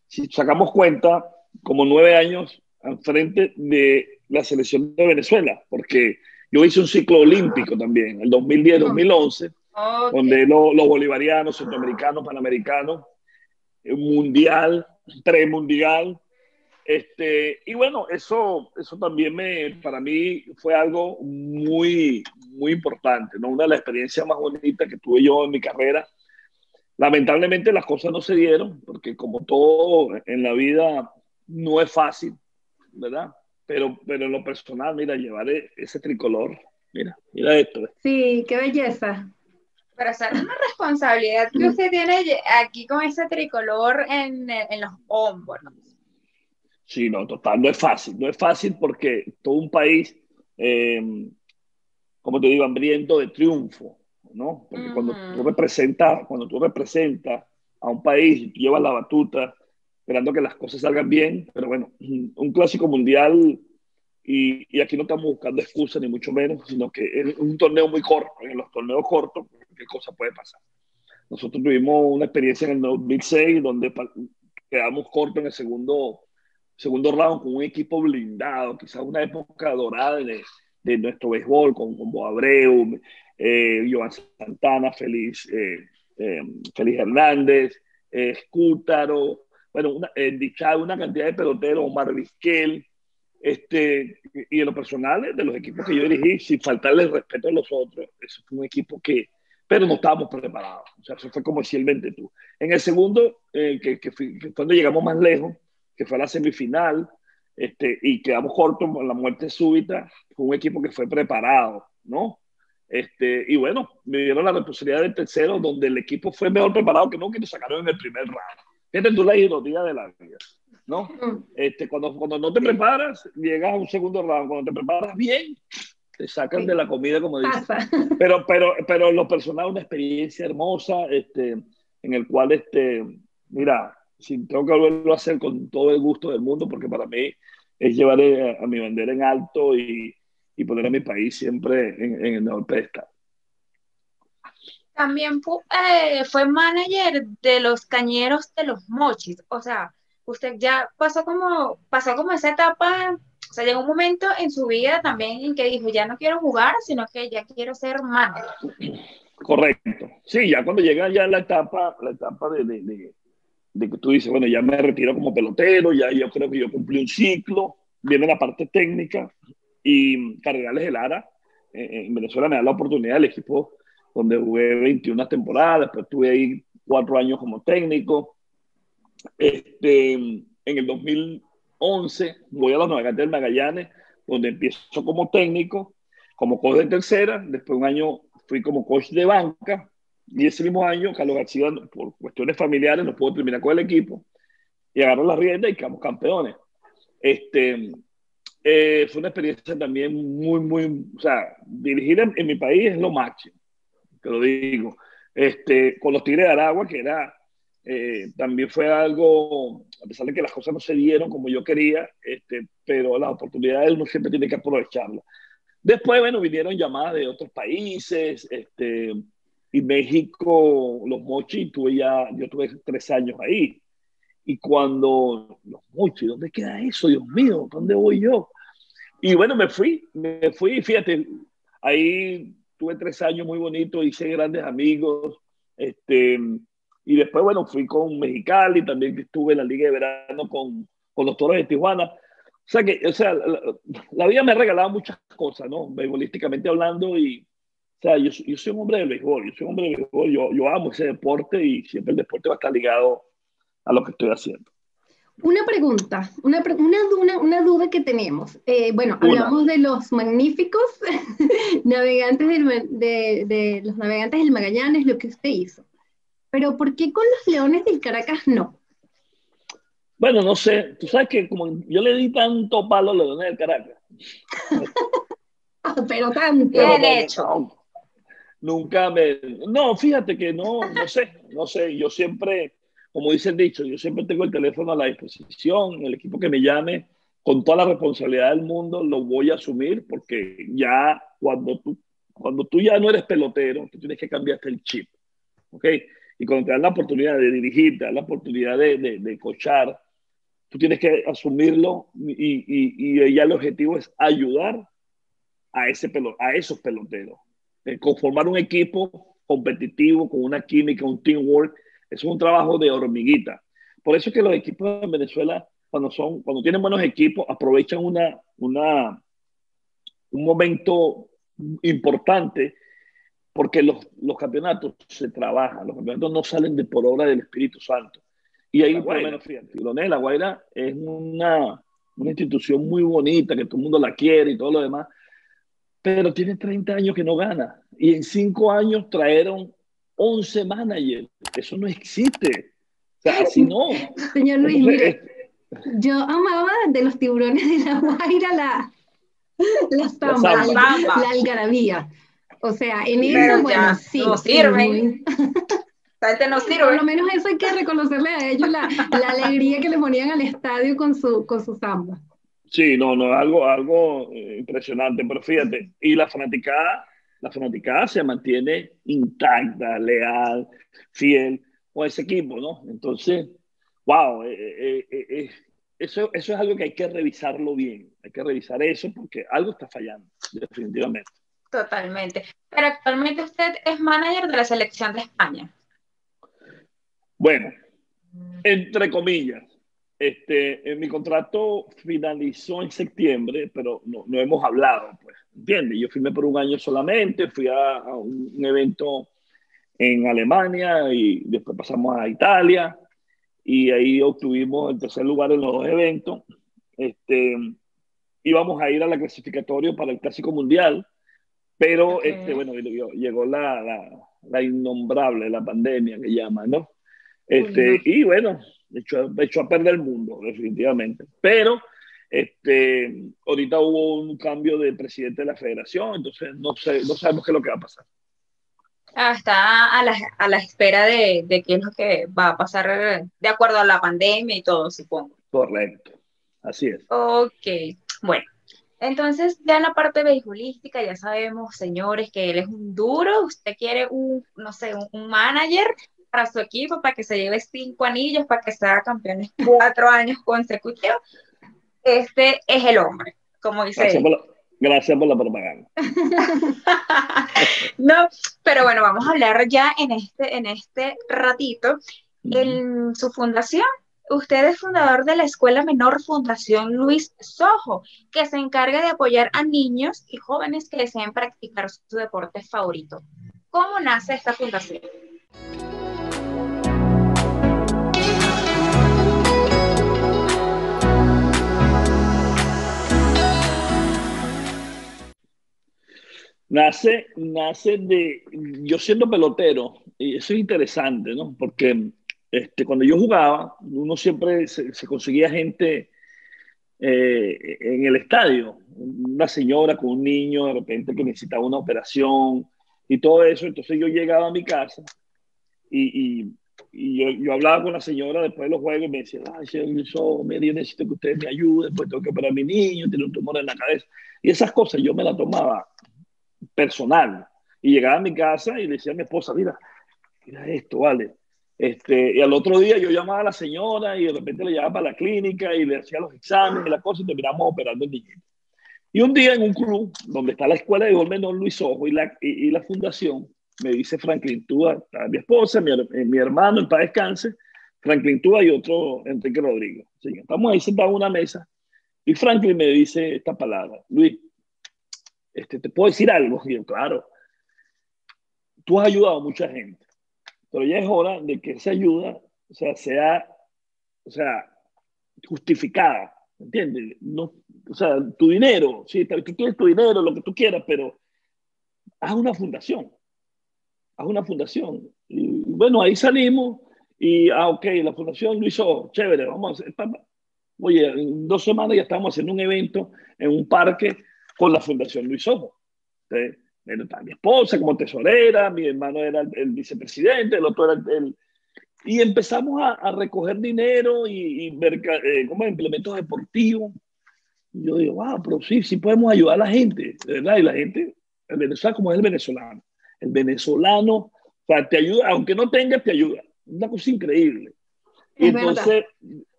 si sacamos cuenta, como nueve años al frente de la selección de Venezuela, porque yo hice un ciclo olímpico también, el 2010-2011, Ok. donde lo- los bolivarianos, centroamericanos, panamericanos, mundial, premundial, este, y bueno, eso, eso también me, para mí fue algo muy, muy importante, ¿no? Una de las experiencias más bonitas que tuve yo en mi carrera. Lamentablemente las cosas no se dieron, porque como todo en la vida no es fácil, ¿verdad? Pero, pero en lo personal, mira, llevar ese tricolor, mira, mira esto, Sí, qué belleza. Pero es una responsabilidad que usted tiene aquí con ese tricolor en, en los hombros. Sí, no, total, no es fácil, no es fácil porque todo un país, eh, como te digo, hambriento de triunfo, ¿no? Porque cuando tú representas, cuando tú representas a un país y tú llevas la batuta esperando que las cosas salgan bien, pero bueno, un clásico mundial y, y aquí no estamos buscando excusas ni mucho menos, sino que es un torneo muy corto, en los torneos cortos, qué cosa puede pasar. Nosotros tuvimos una experiencia en el 2006 donde quedamos cortos en el segundo segundo round con un equipo blindado, quizás una época dorada de, de nuestro béisbol, con, con Bo Abreu, eh, Joan Santana, Félix, eh, eh, Hernández, eh, Escútaro, bueno, una, eh, una cantidad de peloteros, Omar Vizquel, este, y en lo personal, de los equipos que yo dirigí, sin faltarle el respeto a los otros, eso fue un equipo que, pero no estábamos preparados, o sea, eso fue como si el 20 tú. En el segundo, eh, que, que, fui, que fue donde llegamos más lejos, que fue la semifinal, este, y quedamos cortos con la muerte súbita, fue un equipo que fue preparado, ¿no? Este, y bueno, me dieron la responsabilidad del tercero, donde el equipo fue mejor preparado que nunca y nos sacaron en el primer round. Fíjate tú la ironía de la vida, ¿no? Este, cuando, cuando no te preparas, llegas a un segundo round. Cuando te preparas bien, te sacan Sí. de la comida, como dicen. Pasa. (laughs) Pero, pero, pero lo personal, una experiencia hermosa, este, en el cual, este, mira, si tengo que volverlo a hacer con todo el gusto del mundo, porque para mí es llevar eh, a, mi bandera en alto y, y poner a mi país siempre en, en el mejor pedestal. También eh, fue manager de los cañeros de los mochis. O sea, usted ya pasó como, pasó como esa etapa, o sea, llegó un momento en su vida también en que dijo, ya no quiero jugar, sino que ya quiero ser manager. Correcto. Sí, ya cuando llega ya la etapa, la etapa de, de, de, que tú dices, bueno, ya me retiro como pelotero, ya yo creo que yo cumplí un ciclo, viene la parte técnica y Cardenales de Lara, eh, en Venezuela me da la oportunidad del equipo donde jugué 21 temporadas, después estuve ahí cuatro años como técnico. Este, en el 2011 voy a los Navegantes del Magallanes, donde empiezo como técnico, como coach de tercera, después un año fui como coach de banca, y ese mismo año Carlos García, por cuestiones familiares, no pudo terminar con el equipo, y agarró la rienda y quedamos campeones. Este, eh, fue una experiencia también muy, muy, o sea, dirigir en, en mi país es lo máximo, te lo digo. Este, con los Tigres de Aragua, que era, eh, también fue algo, a pesar de que las cosas no se dieron como yo quería, este, pero las oportunidades uno siempre tiene que aprovecharlas. Después, bueno, vinieron llamadas de otros países, este, y México, los mochis, tuve ya, yo tuve tres años ahí. Y cuando, los mochis, ¿dónde queda eso? Dios mío, ¿dónde voy yo? Y bueno, me fui, me fui, fíjate, ahí tuve tres años muy bonitos, hice grandes amigos, este, y después, bueno, fui con Mexicali, también estuve en la Liga de Verano con, con los Toros de Tijuana. O sea, que, o sea, la, la vida me ha regalado muchas cosas, ¿no? Beisbolísticamente hablando, y, o sea, yo, yo soy un hombre del béisbol, yo soy un hombre del béisbol, yo, yo amo ese deporte y siempre el deporte va a estar ligado a lo que estoy haciendo. Una pregunta, una, una, una, duda que tenemos. Eh, bueno, Una. hablamos de los magníficos (laughs) navegantes del, de, de, los navegantes del Magallanes, lo que usted hizo. Pero ¿por qué con los Leones del Caracas no? Bueno, no sé, tú sabes que como yo le di tanto palo a los Leones del Caracas. (laughs) Pero tanto. Bien hecho. No, nunca me... No, fíjate que no, no sé, no sé, yo siempre como dice el dicho, yo siempre tengo el teléfono a la disposición, el equipo que me llame, con toda la responsabilidad del mundo, lo voy a asumir porque ya cuando tú, cuando tú ya no eres pelotero, tú tienes que cambiarte el chip. ¿Ok? Y cuando te dan la oportunidad de dirigir, te dan la oportunidad de, de, de coachar, tú tienes que asumirlo y, y, y, ya el objetivo es ayudar a, ese pelo, a esos peloteros. Eh, conformar un equipo competitivo, con una química, un teamwork, es un trabajo de hormiguita. Por eso es que los equipos en Venezuela cuando, son, cuando tienen buenos equipos, aprovechan una, una, un momento importante porque los, los, campeonatos se trabajan, los campeonatos no salen de por obra del Espíritu Santo. Y ahí, por lo menos, fíjate, La Guaira es una, una institución muy bonita, que todo el mundo la quiere y todo lo demás, pero tiene 30 años que no gana. Y en 5 años trajeron 11 managers. Eso no existe. O sea, así no. Señor Luis, mire, yo amaba de los tiburones de la Guaira la, la samba, la, algarabía. O sea, en eso, bueno, sí. No sirven. no sirve. Por lo menos eso hay que reconocerle a ellos la, la, alegría que le ponían al estadio con su, con su samba. Sí, no, no, algo, algo eh, impresionante, pero fíjate, y la fanaticada, la fanaticada se mantiene intacta, leal, fiel con ese equipo, ¿no? Entonces, wow, eh, eh, eso, eso es algo que hay que revisarlo bien. Hay que revisar eso porque algo está fallando, definitivamente. Totalmente. Pero actualmente usted es manager de la selección de España. Bueno, entre comillas. Este, en mi contrato finalizó en septiembre, pero no, no hemos hablado, pues, ¿entiendes? Yo firmé por un año solamente, fui a, a un, un evento en Alemania y después pasamos a Italia y ahí obtuvimos el tercer lugar en los dos eventos. Este, íbamos a ir a la clasificatoria para el Clásico Mundial, pero okay. este, bueno, llegó la, la, la, innombrable, la pandemia que llaman, ¿no? Este, Y bueno, echó, echó a perder el mundo, definitivamente. Pero este, ahorita hubo un cambio de presidente de la federación, entonces no, sé, no sabemos qué es lo que va a pasar. Ah, está a la, a la espera de, de, qué es lo que va a pasar de acuerdo a la pandemia y todo, supongo. Correcto, así es. Ok, bueno. Entonces, ya en la parte beisbolística, ya sabemos, señores, que él es un duro. Usted quiere un, no sé, un, un manager para su equipo, para que se lleve cinco anillos, para que sea campeón (laughs) cuatro años consecutivos. Este es el hombre, como dice Gracias él. Gracias por la propaganda. (laughs) no, pero bueno, vamos a hablar ya en este, en este ratito. En su fundación, usted es fundador de la Escuela Menor Fundación Luis Sojo, que se encarga de apoyar a niños y jóvenes que deseen practicar su deporte favorito. ¿Cómo nace esta fundación? Nace, nace de, yo siendo pelotero, y eso es interesante, ¿no? Porque este, cuando yo jugaba, uno siempre se, se conseguía gente eh, en el estadio, una señora con un niño de repente que necesitaba una operación y todo eso, entonces yo llegaba a mi casa y, y, y yo, yo, hablaba con la señora después de los juegos y me decía, ay, yo, yo necesito que usted me ayude, pues tengo que operar a mi niño, tiene un tumor en la cabeza. Y esas cosas yo me las tomaba personal. Y llegaba a mi casa y le decía a mi esposa, mira, mira esto, vale. Este, y al otro día yo llamaba a la señora y de repente le llevaba para la clínica y le hacía los exámenes y la cosa y terminamos operando el niñito. Y un día en un club donde está la escuela de gol menor Luis Ojo y la, y, y la fundación, me dice Franklin Túa, mi esposa, mi, mi hermano, en paz descanse, Franklin Túa y otro Enrique Rodrigo. Estamos ahí sentados en una mesa y Franklin me dice esta palabra, Luis, este, ¿te puedo decir algo? Y yo, claro, tú has ayudado a mucha gente, pero ya es hora de que esa ayuda o sea, sea, o sea justificada, ¿entiendes? No, o sea, tu dinero, sí, tú tienes tu dinero, lo que tú quieras, pero haz una fundación, haz una fundación. Y bueno, ahí salimos y, ah, ok, la fundación lo hizo, chévere, vamos a hacer, oye, en dos semanas ya estamos haciendo un evento en un parque con la Fundación Luis Ojo. Entonces, mi esposa como tesorera, mi hermano era el, el, vicepresidente, el otro era el, y empezamos a, recoger dinero y, ver eh, como implementos deportivos. Y yo digo, wow, pero sí, sí podemos ayudar a la gente, ¿verdad? Y la gente, el venezolano, como es el venezolano, el venezolano, o sea, te ayuda, aunque no tengas, te ayuda. Una cosa increíble. Y entonces,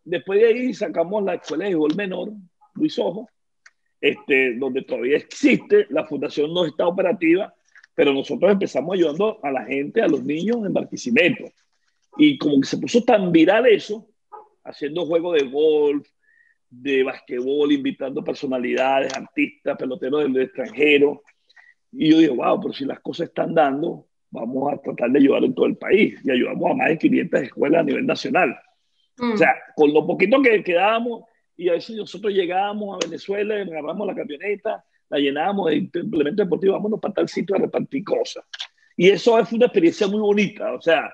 después de ahí sacamos la escuela de gol menor, Luis Ojo, este, donde todavía existe, la fundación no está operativa, pero nosotros empezamos ayudando a la gente, a los niños en Barquisimeto. Y como que se puso tan viral eso, haciendo juegos de golf, de basquetbol, invitando personalidades, artistas, peloteros del extranjero. Y yo digo, wow, pero si las cosas están dando, vamos a tratar de ayudar en todo el país. Y ayudamos a más de 500 escuelas a nivel nacional. O sea, con lo poquito que quedábamos, y a veces nosotros llegábamos a Venezuela, agarramos la camioneta, la llenábamos de implementos deportivos, vámonos para tal sitio a repartir cosas. Y eso fue una experiencia muy bonita, o sea,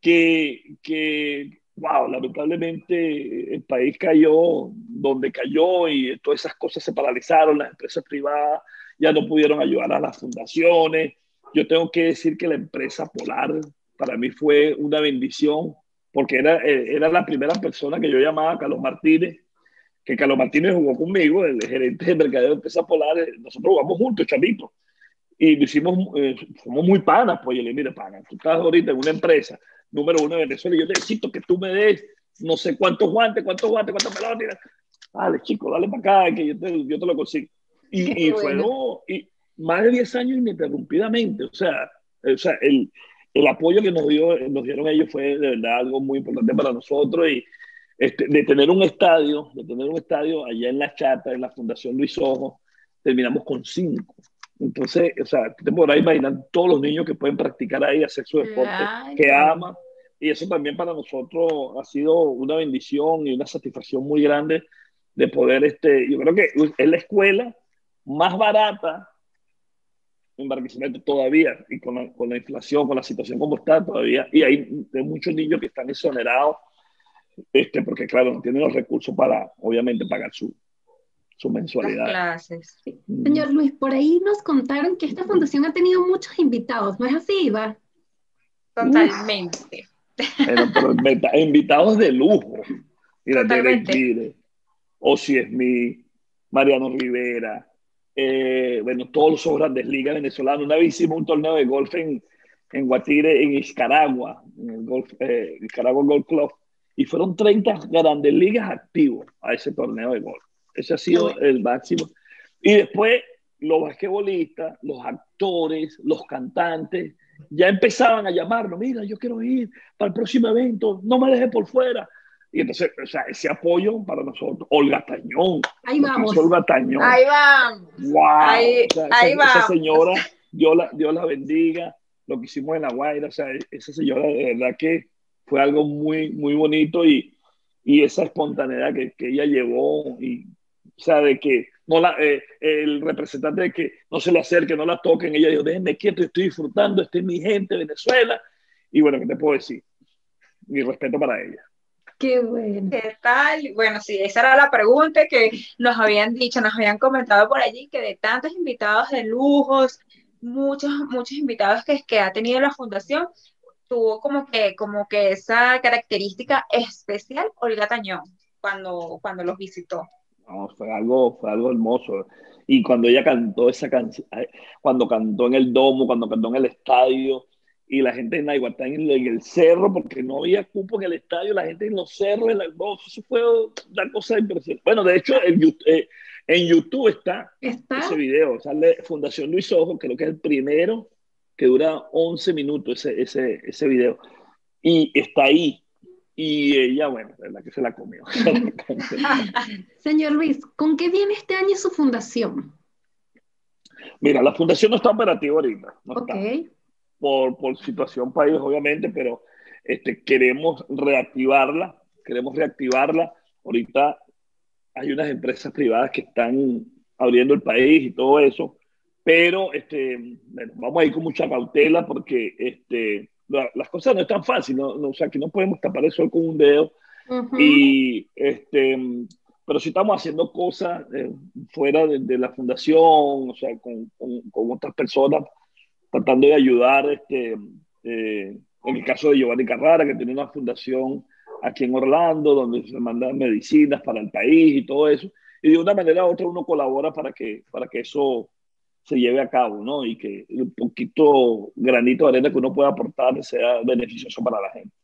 que, que, wow, lamentablemente el país cayó donde cayó y todas esas cosas se paralizaron, las empresas privadas ya no pudieron ayudar a las fundaciones. Yo tengo que decir que la empresa Polar para mí fue una bendición porque era, era la primera persona que yo llamaba Carlos Martínez que Carlos Martínez jugó conmigo, el gerente de mercadeo de empresas polares, nosotros jugamos juntos, chavito, y lo hicimos, eh, somos muy panas, pues, yo le mire, pana, tú estás ahorita en una empresa, número uno de Venezuela, y yo necesito que tú me des no sé cuántos guantes, cuántos guantes, cuántos pelotas, dale, chico, dale para acá, que yo te, yo te lo consigo. Y, y fue, no, y más de 10 años ininterrumpidamente, o sea, o sea el, el apoyo que nos, dio, nos dieron ellos fue de verdad algo muy importante para nosotros y, este, de tener un estadio, de tener un estadio allá en la chata, en la Fundación Luis Ojo, terminamos con cinco. Entonces, o sea, te podrás imaginar todos los niños que pueden practicar ahí, hacer su deporte, que aman. Y eso también para nosotros ha sido una bendición y una satisfacción muy grande de poder, este, yo creo que es la escuela más barata en Barquisimeto todavía, y con la, con la inflación, con la situación como está todavía, y hay muchos niños que están exonerados este, porque claro, no tienen los recursos para, obviamente, pagar su, su mensualidad. clases. Mm. Señor Luis, por ahí nos contaron que esta fundación ha tenido muchos invitados, ¿no es así, Iba? Totalmente. invitados de lujo. Mira, si es mi Mariano Rivera, eh, bueno, todos los grandes ligas venezolanas. Una vez hicimos un torneo de golf en, en Guatire, en Iscaragua, en el golf, eh, Golf Club y fueron 30 grandes ligas activos a ese torneo de golf. Ese ha sido el máximo. Y después los basquetbolistas, los actores, los cantantes, ya empezaban a llamarnos, mira, yo quiero ir para el próximo evento, no me dejes por fuera. Y entonces, o sea, ese apoyo para nosotros, Olga Tañón. Ahí vamos. Olga Tañón. Ahí vamos. Wow. Ahí, ahí esa, esa, señora, Dios la, Dios la bendiga, lo que hicimos en La Guaira, o sea, esa señora de verdad que fue algo muy, muy bonito y, y esa espontaneidad que, que, ella llevó y, o sea, de que no la, eh, el representante de que no se le acerque, no la toquen, ella dijo, déjenme quieto, estoy disfrutando, este es mi gente, Venezuela, y bueno, ¿qué te puedo decir? Mi respeto para ella. Qué bueno. ¿Qué tal? Bueno, sí, esa era la pregunta que nos habían dicho, nos habían comentado por allí, que de tantos invitados de lujos, muchos, muchos invitados que, que ha tenido la fundación, tuvo como que, como que esa característica especial Olga Tañón cuando, cuando los visitó. fue algo, fue algo hermoso. Y cuando ella cantó esa canción, cuando cantó en el domo, cuando cantó en el estadio, y la gente en Naiguatán en, en el cerro, porque no había cupo en el estadio, la gente en los cerros, en la, eso fue una cosa impresionante. Bueno, de hecho, eh, en YouTube está, ¿Está? ese video, sale Fundación Luis Ojo, creo que es el primero que dura 11 minutos ese, ese, ese video. Y está ahí. Y ella, bueno, la verdad que se la comió. (laughs) (laughs) Señor Luis, ¿con qué viene este año su fundación? Mira, la fundación no está operativa ahorita. No está. Por, por situación país, obviamente, pero este, queremos reactivarla. Queremos reactivarla. Ahorita hay unas empresas privadas que están abriendo el país y todo eso pero este, bueno, vamos a ir con mucha cautela porque este, las cosas no están fáciles, ¿no? o sea, que no podemos tapar el sol con un dedo. y, este, pero sí estamos haciendo cosas eh, fuera de, la fundación, o sea, con, con, otras personas, tratando de ayudar este, eh, En el caso de Giovanni Carrara, que tiene una fundación aquí en Orlando, donde se mandan medicinas para el país y todo eso. Y de una manera u otra uno colabora para que, para que eso se lleve a cabo, ¿no? Y que un poquito granito de arena que uno pueda aportar sea beneficioso para la gente.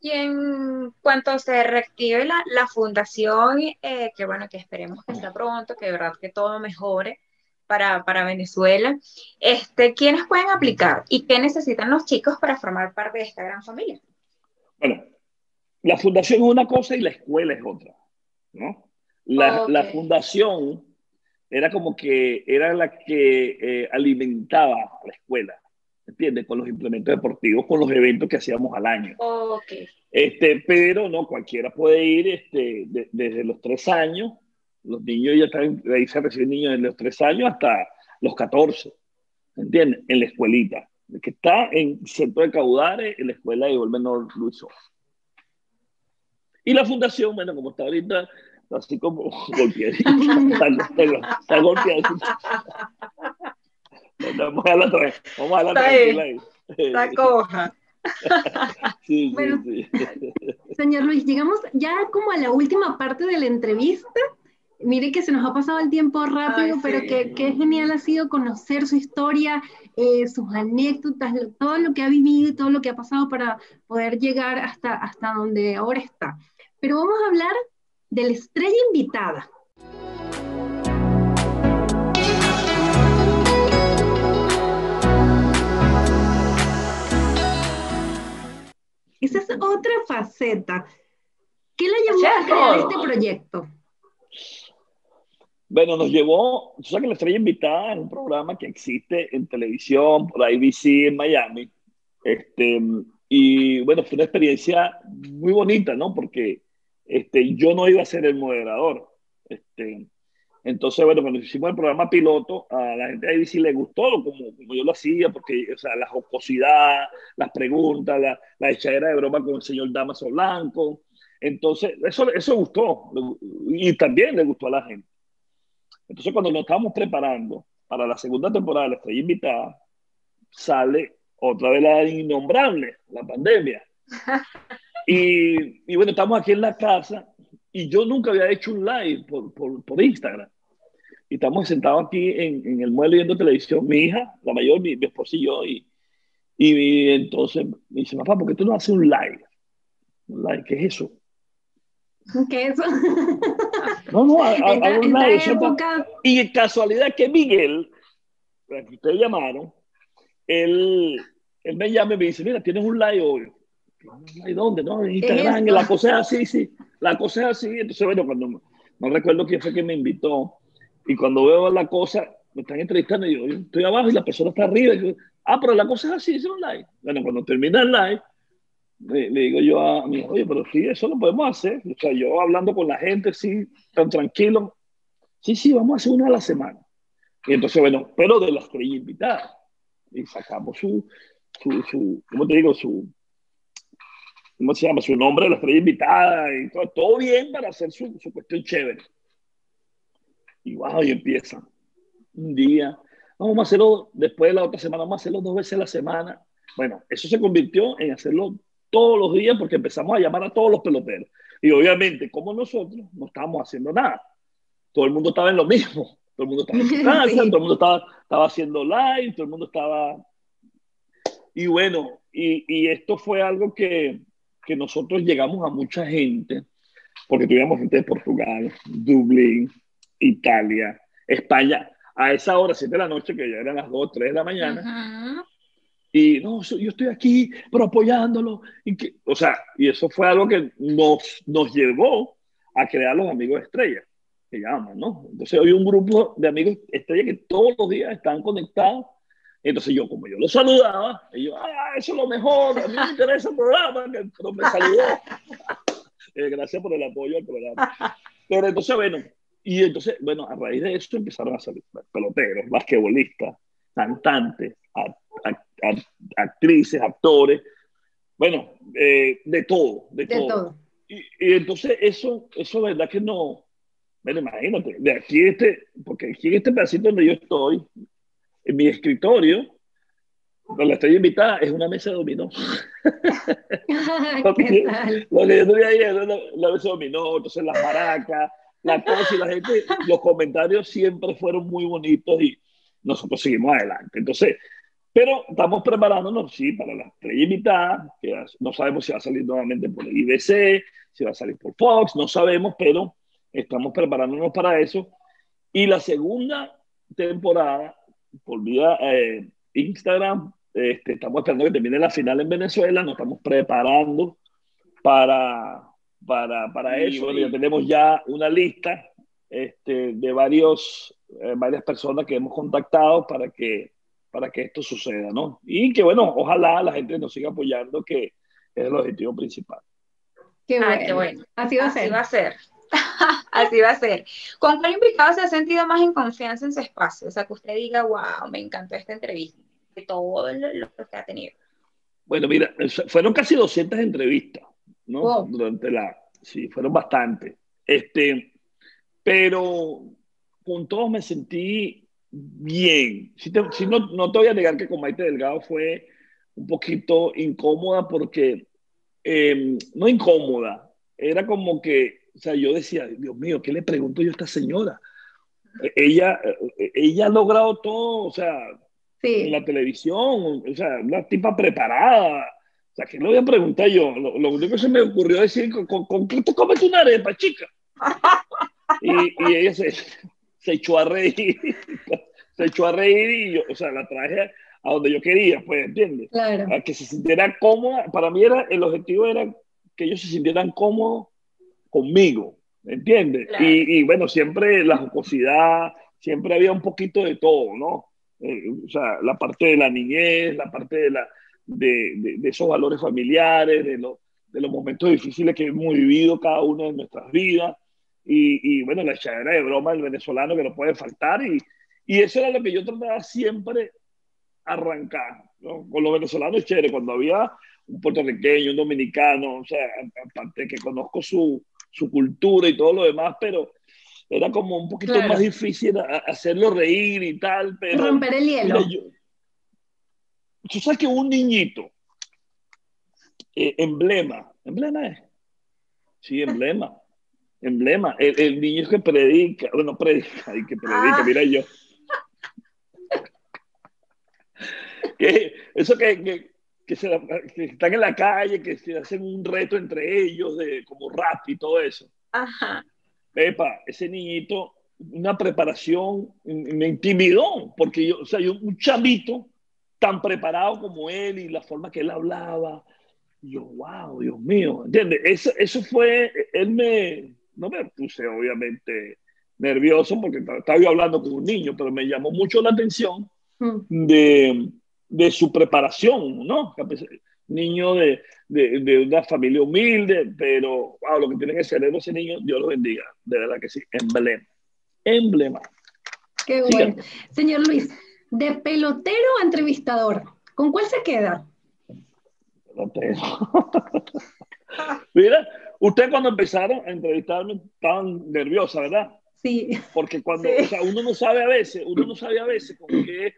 Y en cuanto se reactive la, la fundación, eh, que bueno, que esperemos que sea pronto, que de verdad que todo mejore para, para, Venezuela, este, ¿quiénes pueden aplicar y qué necesitan los chicos para formar parte de esta gran familia? Bueno, la fundación es una cosa y la escuela es otra, ¿no? La, okay. la fundación era como que era la que eh, alimentaba a la escuela, ¿entiendes? Con los implementos deportivos, con los eventos que hacíamos al año. Okay. Este, pero no, cualquiera puede ir este, de, desde los tres años, los niños ya están, ahí se reciben niños desde los tres años hasta los 14, ¿entiendes? En la escuelita, que está en Centro de Caudales, en la escuela de Menor Luis Ojo. Y la fundación, bueno, como está ahorita, así como golpeadita, está, golpeadita. Vamos a la otra vez. Vamos a la tranquila ahí. Está (laughs) coja. Sí, bueno, sí, sí. (laughs) Señor Luis, llegamos ya como a la última parte de la entrevista. Mire que se nos ha pasado el tiempo rápido, Ay, pero sí. que, que, genial ha sido conocer su historia, eh, sus anécdotas, lo, todo lo que ha vivido y todo lo que ha pasado para poder llegar hasta, hasta donde ahora está. Pero vamos a hablar de la estrella invitada. Esa es otra faceta. ¿Qué le llevó a crear este proyecto? Bueno, nos llevó, tú sabes que la estrella invitada es un programa que existe en televisión, por ABC en Miami. Este, y bueno, fue una experiencia muy bonita, ¿no? Porque este, yo no iba a ser el moderador. Este, entonces, bueno, cuando hicimos el programa piloto, a la gente de ABC le gustó como, como yo lo hacía, porque, o sea, la jocosidad, las preguntas, la, la echadera de broma con el señor Damaso Blanco. Entonces, eso, eso gustó y también le gustó a la gente. Entonces, cuando nos estábamos preparando para la segunda temporada La Estrella Invitada, sale otra vez la innombrable, la pandemia. (laughs) Y, y, bueno, estamos aquí en la casa y yo nunca había hecho un live por, por, por Instagram. Y estamos sentados aquí en, en, el mueble viendo televisión, mi hija, la mayor, mi, mi esposa y yo, y, y, entonces me dice, papá, ¿por qué tú no haces un live? ¿Un live? ¿Qué es eso? (laughs) ¿Qué es eso? No, no, a, a, a un live. Época... Y casualidad que Miguel, que ustedes llamaron, él, él me llama y me dice, mira, tienes un live hoy. ¿Y dónde? No, en Instagram, la cosa es así, sí, la cosa es así. Entonces, bueno, cuando no recuerdo quién fue que me invitó, y cuando veo la cosa, me están entrevistando y yo, yo estoy abajo y la persona está arriba. Y yo, ah, pero la cosa es así, es un live. Bueno, cuando termina el live, le, le, digo yo a mi oye, pero sí, eso lo podemos hacer. O sea, yo hablando con la gente, sí, tan tranquilo. Sí, sí, vamos a hacer una a la semana. Y entonces, bueno, pero de las estrella invitada. Y sacamos su, su, su, ¿cómo te digo? Su, ¿cómo se llama? Su nombre de la estrella invitada y todo, todo bien para hacer su, su cuestión chévere. Y wow, y empieza. Un día, vamos a hacerlo después de la otra semana, vamos a hacerlo dos veces a la semana. Bueno, eso se convirtió en hacerlo todos los días porque empezamos a llamar a todos los peloteros. Y obviamente, como nosotros, no estábamos haciendo nada. Todo el mundo estaba en lo mismo. Todo el mundo estaba en (laughs) casa, sí. todo el mundo estaba, estaba haciendo live, todo el mundo estaba... Y bueno, y, y esto fue algo que, que nosotros llegamos a mucha gente, porque tuvimos gente de Portugal, Dublín, Italia, España, a esa hora, 7 de la noche, que ya eran las 2, 3 de la mañana. -huh. Y no, yo estoy aquí, pero apoyándolo. Y que, o sea, y eso fue algo que nos, nos llevó a crear los amigos estrella, que llaman, ¿no? Entonces hoy un grupo de amigos estrella que todos los días están conectados. Entonces yo, como yo los saludaba, ellos, ah, eso es lo mejor, a mí me interesa el programa, pero me saludó. (laughs) eh, gracias por el apoyo al programa. Pero entonces, bueno, y entonces, bueno, a raíz de esto empezaron a salir peloteros, basquetbolistas, cantantes, actrices, actores, bueno, eh, de todo, de, de todo. todo. Y, y, entonces eso, eso verdad que no, bueno, imagínate, de aquí este, porque aquí en este pedacito donde yo estoy, en mi escritorio, la estrella invitada es una mesa de dominó. (laughs) Lo que yo tuve ahí es la, la mesa de dominó, entonces las maracas, la cosa y la gente, los comentarios siempre fueron muy bonitos y nosotros seguimos adelante. Entonces, pero estamos preparándonos, sí, para la estrella invitada, que no sabemos si va a salir nuevamente por el IBC, si va a salir por Fox, no sabemos, pero estamos preparándonos para eso. Y la segunda temporada, por vía eh, Instagram, este, estamos esperando que termine la final en Venezuela, nos estamos preparando para, para, para eso. Bueno, ya tenemos ya una lista este, de varios, eh, varias personas que hemos contactado para que, para que esto suceda, ¿no? Y que, bueno, ojalá la gente nos siga apoyando, que es el objetivo principal. Qué bueno. Ah, qué bueno. Así va a Así ser. va a ser. (laughs) Así va a ser. ¿Con cuál invitado se ha sentido más en confianza en su espacio? O sea, que usted diga, wow, me encantó esta entrevista, de todo lo, lo que ha tenido. Bueno, mira, fueron casi 200 entrevistas, ¿no? Wow. Durante la, sí, fueron bastante. Este, pero con todos me sentí bien. Sí te- sí no, no te voy a negar que con Maite Delgado fue un poquito incómoda porque, eh, no incómoda, era como que, o sea, yo decía, Dios mío, ¿qué le pregunto yo a esta señora? Eh, Ella, eh, ella ha logrado todo, o sea, en Sí. la televisión, o sea, una tipa preparada. O sea, ¿qué le voy a preguntar yo? Lo, lo único que se me ocurrió decir, ¿con, con, con qué te comes una arepa, chica? Y, y ella se, se echó a reír, (laughs) se echó a reír y yo, o sea, la traje a donde yo quería, pues, ¿entiendes? Claro. A que se sintiera cómoda. Para mí era, el objetivo era que ellos se sintieran cómodos conmigo, ¿entiendes? Claro. Y, y bueno, siempre la jocosidad, siempre había un poquito de todo, ¿no? Eh, o sea, la parte de la niñez, la parte de, la, de, de, de esos valores familiares, de, lo, de los momentos difíciles que hemos vivido cada uno de nuestras vidas. Y, y bueno, la echadera de broma del venezolano que no puede faltar. Y, y eso era lo que yo trataba siempre arrancar. ¿no? Con los venezolanos es chévere. Cuando había un puertorriqueño, un dominicano, o sea, aparte que conozco su, su cultura y todo lo demás, pero era como un poquito Claro. más difícil hacerlo reír y tal. Pero, Romper el hielo. Mira, yo, tú sabes que un niñito, eh, emblema, emblema es, sí, emblema, (laughs) emblema, el, el niño que predica, bueno, predica, y que predica, Ah. mira yo. (laughs) que, eso que, que, que, se la- que están en la calle, que se hacen un reto entre ellos, de como rap y todo eso. Ajá. Pepa, ese niñito, una preparación, me intimidó, porque yo, o sea, yo, un chamito tan preparado como él y la forma que él hablaba, yo, wow, Dios mío, ¿entiendes? Eso, eso fue, él me, no me puse obviamente nervioso porque estaba yo hablando con un niño, pero me llamó mucho la atención de, de su preparación, ¿no? Niño de, de, de, una familia humilde, pero wow, lo que tiene que ser ese niño, Dios lo bendiga, de verdad que sí, emblema, emblema. Qué bueno. Señor Luis, de pelotero a entrevistador, ¿con cuál se queda? Pelotero. (laughs) Mira, usted cuando empezaron a entrevistarme estaban nerviosa, ¿verdad? Sí. Porque cuando, Sí. o sea, uno no sabe a veces, uno no sabe a veces con qué,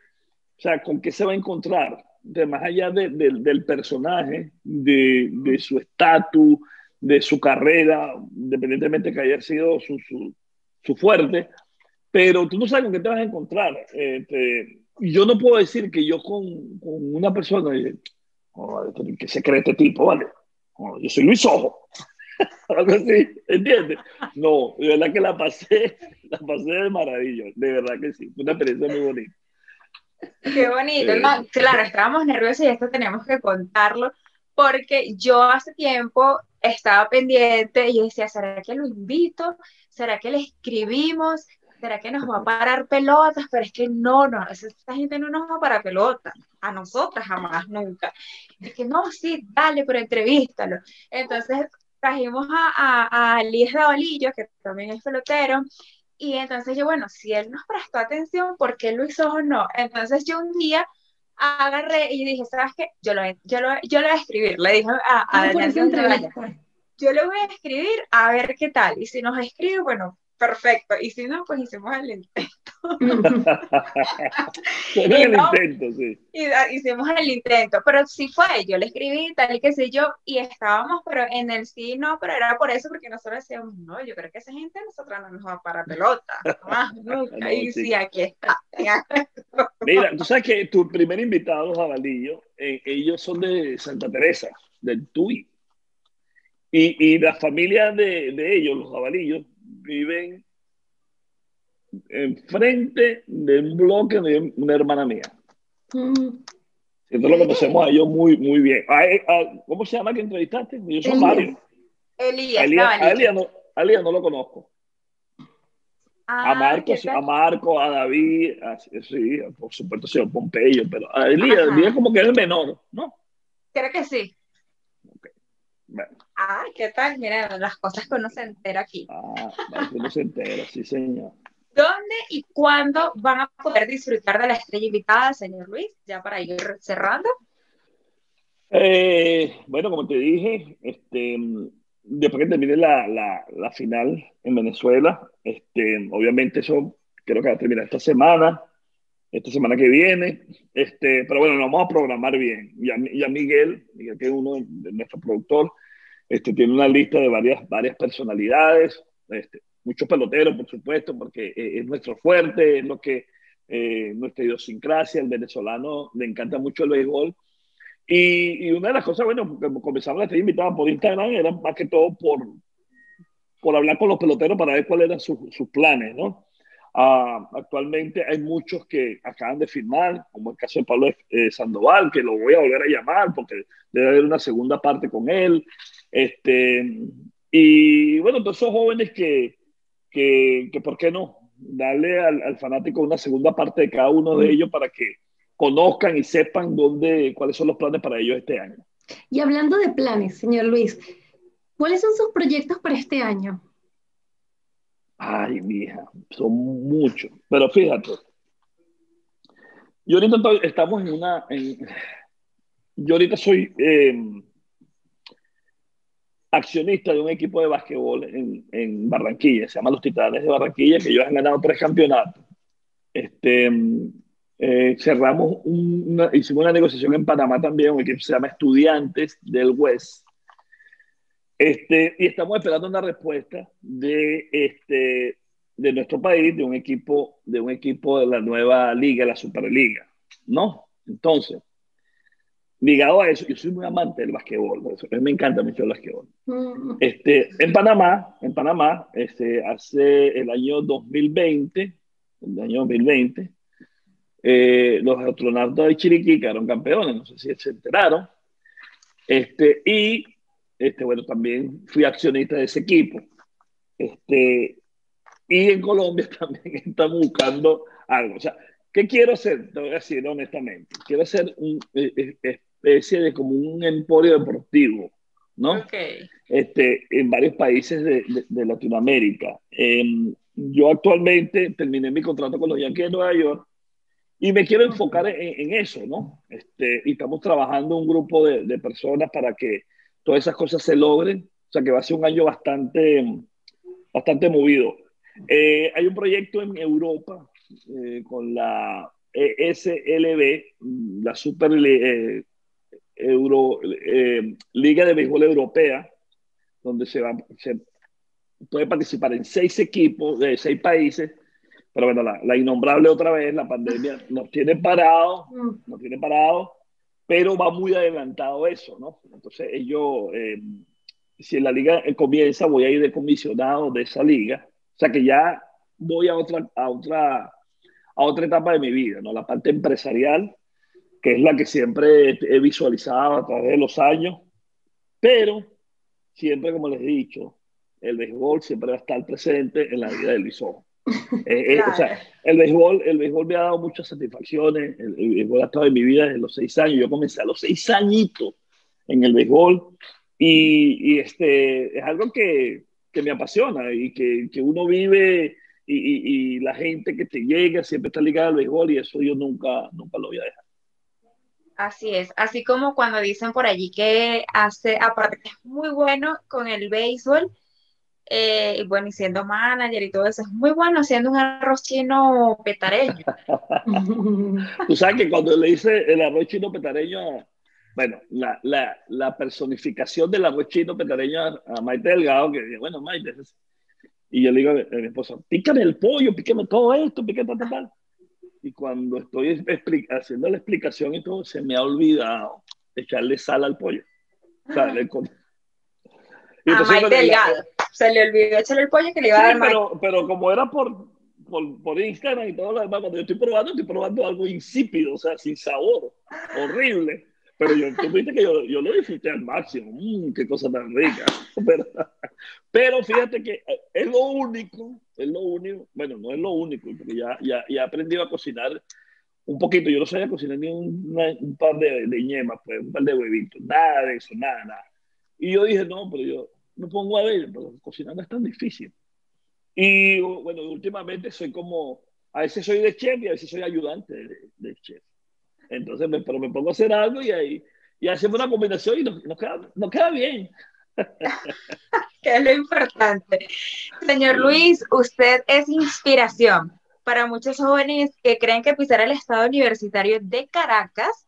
o sea, con qué se va a encontrar, de más allá de, de, del personaje, de, de su estatus, de su carrera, independientemente que haya sido su, su, su, fuerte, pero tú no sabes con qué te vas a encontrar. Este, yo no puedo decir que yo con, con una persona, oh, que se cree este tipo, ¿vale? Oh, yo soy Luis Ojo. (laughs) algo así, ¿entiendes? No, de verdad que la pasé, (laughs) la pasé de maravilla, de verdad que sí, fue una experiencia muy bonita. Qué bonito, no, claro, estábamos nerviosos y esto tenemos que contarlo, porque yo hace tiempo estaba pendiente y yo decía, ¿será que lo invito? ¿Será que le escribimos? ¿Será que nos va a parar pelotas? Pero es que no, no, esta gente no nos va a parar pelotas, a nosotras jamás, nunca. Es que no, sí, dale, pero entrevístalo. Entonces trajimos a, a, a Lies Ravalillo, que también es pelotero, y entonces yo, bueno, si él nos prestó atención, ¿por qué Luis Ojo no? Entonces yo un día agarré y dije, ¿sabes qué? Yo lo, yo lo, yo lo voy a escribir, le dije a, a Daniel yo le voy a escribir a ver qué tal, y si nos escribe, bueno, perfecto, y si no, pues hicimos el intento. (laughs) el intento, sí. Y, hicimos el intento, pero sí fue, yo le escribí tal y qué sé yo, y estábamos, pero en el sí, no, pero era por eso, porque nosotros decíamos, no, yo creo que esa gente nosotros no nos va para pelota, más (laughs) nunca, y sí. aquí está. (laughs) Mira, tú sabes que tu primer invitado, los jabalillos, eh, ellos son de Santa Teresa, del Tui. Y, y la familia de, de ellos, los jabalillos, viven enfrente de un bloque de una hermana mía. Mm. Entonces lo conocemos a ellos muy, muy bien. ¿Cómo se llama que entrevistaste? Yo soy Mario. Elías. Elías, no, no lo conozco. a, ah, Marco, a Marco, a David, sí, por supuesto, señor Pompeyo, pero a Elías, Elías como que es el menor, ¿no? Creo que sí. Ah, ¿qué tal? Mira, las cosas que uno se entera aquí. Ah, uno se entera, sí, señor. ¿Dónde y cuándo van a poder disfrutar de la estrella invitada, señor Luis? Ya para ir cerrando. Eh, bueno, como te dije, este, después que termine la, la, la, final en Venezuela, este, obviamente eso creo que va a terminar esta semana, esta semana que viene, este, pero bueno, lo vamos a programar bien. Y a, Miguel, Miguel que es uno de, nuestro productor, este, tiene una lista de varias, varias personalidades, este, muchos peloteros, por supuesto, porque eh, es nuestro fuerte, es lo que eh, nuestra idiosincrasia, el venezolano le encanta mucho el béisbol. Y, una de las cosas, bueno, comenzamos a estar invitados por Instagram, era más que todo por, por hablar con los peloteros para ver cuáles eran sus, sus planes, ¿no? Uh, actualmente hay muchos que acaban de firmar, como el caso de Pablo eh, Sandoval, que lo voy a volver a llamar porque debe haber una segunda parte con él. Este, y bueno, todos esos jóvenes que, que, que ¿por qué no? Darle al, al, fanático una segunda parte de cada uno de ellos para que conozcan y sepan dónde, cuáles son los planes para ellos este año. Y hablando de planes, señor Luis, ¿cuáles son sus proyectos para este año? Ay, mija, son muchos. Pero fíjate, yo ahorita estamos en una. En, yo ahorita soy. Eh, accionista de un equipo de básquetbol en, en, Barranquilla, se llama Los Titanes de Barranquilla, que ellos han ganado tres campeonatos. Este, eh, cerramos una, hicimos una negociación en Panamá también, un equipo se llama Estudiantes del West. Este, y estamos esperando una respuesta de, este, de nuestro país, de un equipo, de un equipo de la nueva liga, la Superliga, ¿no? Entonces, ligado a eso, yo soy muy amante del basquetbol, me encanta mucho el basquetbol. Mm. Este, en Panamá, en Panamá, este, hace el año 2020, el año 2020, eh, los astronautas de Chiriquí quedaron campeones, no sé si se enteraron. Este, y, este, bueno, también fui accionista de ese equipo. Este, y en Colombia (laughs) también estamos buscando algo. O sea, ¿qué quiero hacer? Te voy a decir honestamente. Quiero hacer un, eh, eh, especie de como un emporio deportivo, ¿no? Este, en varios países de, de, Latinoamérica. Em, yo actualmente terminé mi contrato con los Yankees de Nueva York y me quiero enfocar en, en eso, ¿no? Este, y estamos trabajando un grupo de, de, personas para que todas esas cosas se logren. O sea, que va a ser un año bastante, bastante movido. Eh, hay un proyecto en Europa eh, con la ESLB, la Super eh, Euro, eh, Liga de Béisbol Europea, donde se, va, se puede participar en seis equipos de seis países, pero bueno, la, la innombrable otra vez, la pandemia (laughs) nos tiene parado, nos tiene parado, pero va muy adelantado eso, ¿no? Entonces ellos, eh, si en la liga comienza, voy a ir de comisionado de esa liga, o sea que ya voy a otra, a otra, a otra etapa de mi vida, ¿no? La parte empresarial, que es la que siempre he visualizado a través de los años, pero siempre, como les he dicho, el béisbol siempre va a estar presente en la vida bisón. (laughs) Eh, eh, o sea, el béisbol, el béisbol me ha dado muchas satisfacciones, el, el, béisbol ha estado en mi vida desde los seis años, yo comencé a los seis añitos en el béisbol y, y este, es algo que, que, me apasiona y que, que uno vive y, y, y, la gente que te llega siempre está ligada al béisbol y eso yo nunca, nunca lo voy a dejar. Así es, así como cuando dicen por allí que hace, aparte que es muy bueno con el béisbol, Eh, y bueno, y siendo manager y todo eso, es muy bueno haciendo un arroz chino petareño. (laughs) Tú sabes que cuando le hice el arroz chino petareño, bueno, la, la, la personificación del arroz chino petareño a, Maite Delgado, que bueno, Maite, y yo le digo a mi esposa, pícame el pollo, pícame todo esto, pícame tal, tal, Y cuando estoy haciendo la explicación y todo, se me ha olvidado echarle sal al pollo. O sea, le, a (laughs) Mike Delgado. Se le olvidó echarle el pollo que le iba a dar pero, pero como era por, por, por, Instagram y todo lo demás, cuando yo estoy probando, estoy probando algo insípido, o sea, sin sabor, horrible. Pero yo, tú viste que yo, yo lo disfruté al máximo. Mmm, qué cosa tan rica. (laughs) Pero, fíjate que es lo único, es lo único, bueno, no es lo único, porque ya, ya, ya he aprendido a cocinar un poquito. Yo no sabía cocinar ni un, un par de, de ñemas, pues, un par de huevitos, nada de eso, nada, nada. Y yo dije, no, pero yo me pongo a ver, pero cocinar no es tan difícil. Y bueno, últimamente soy como, a veces soy de chef y a veces soy ayudante de, chef. Entonces, me, pero me pongo a hacer algo y ahí y hacemos una combinación y nos, queda, nos queda bien. (laughs) que es lo importante. Señor Luis, usted es inspiración para muchos jóvenes que creen que pisar el estado universitario de Caracas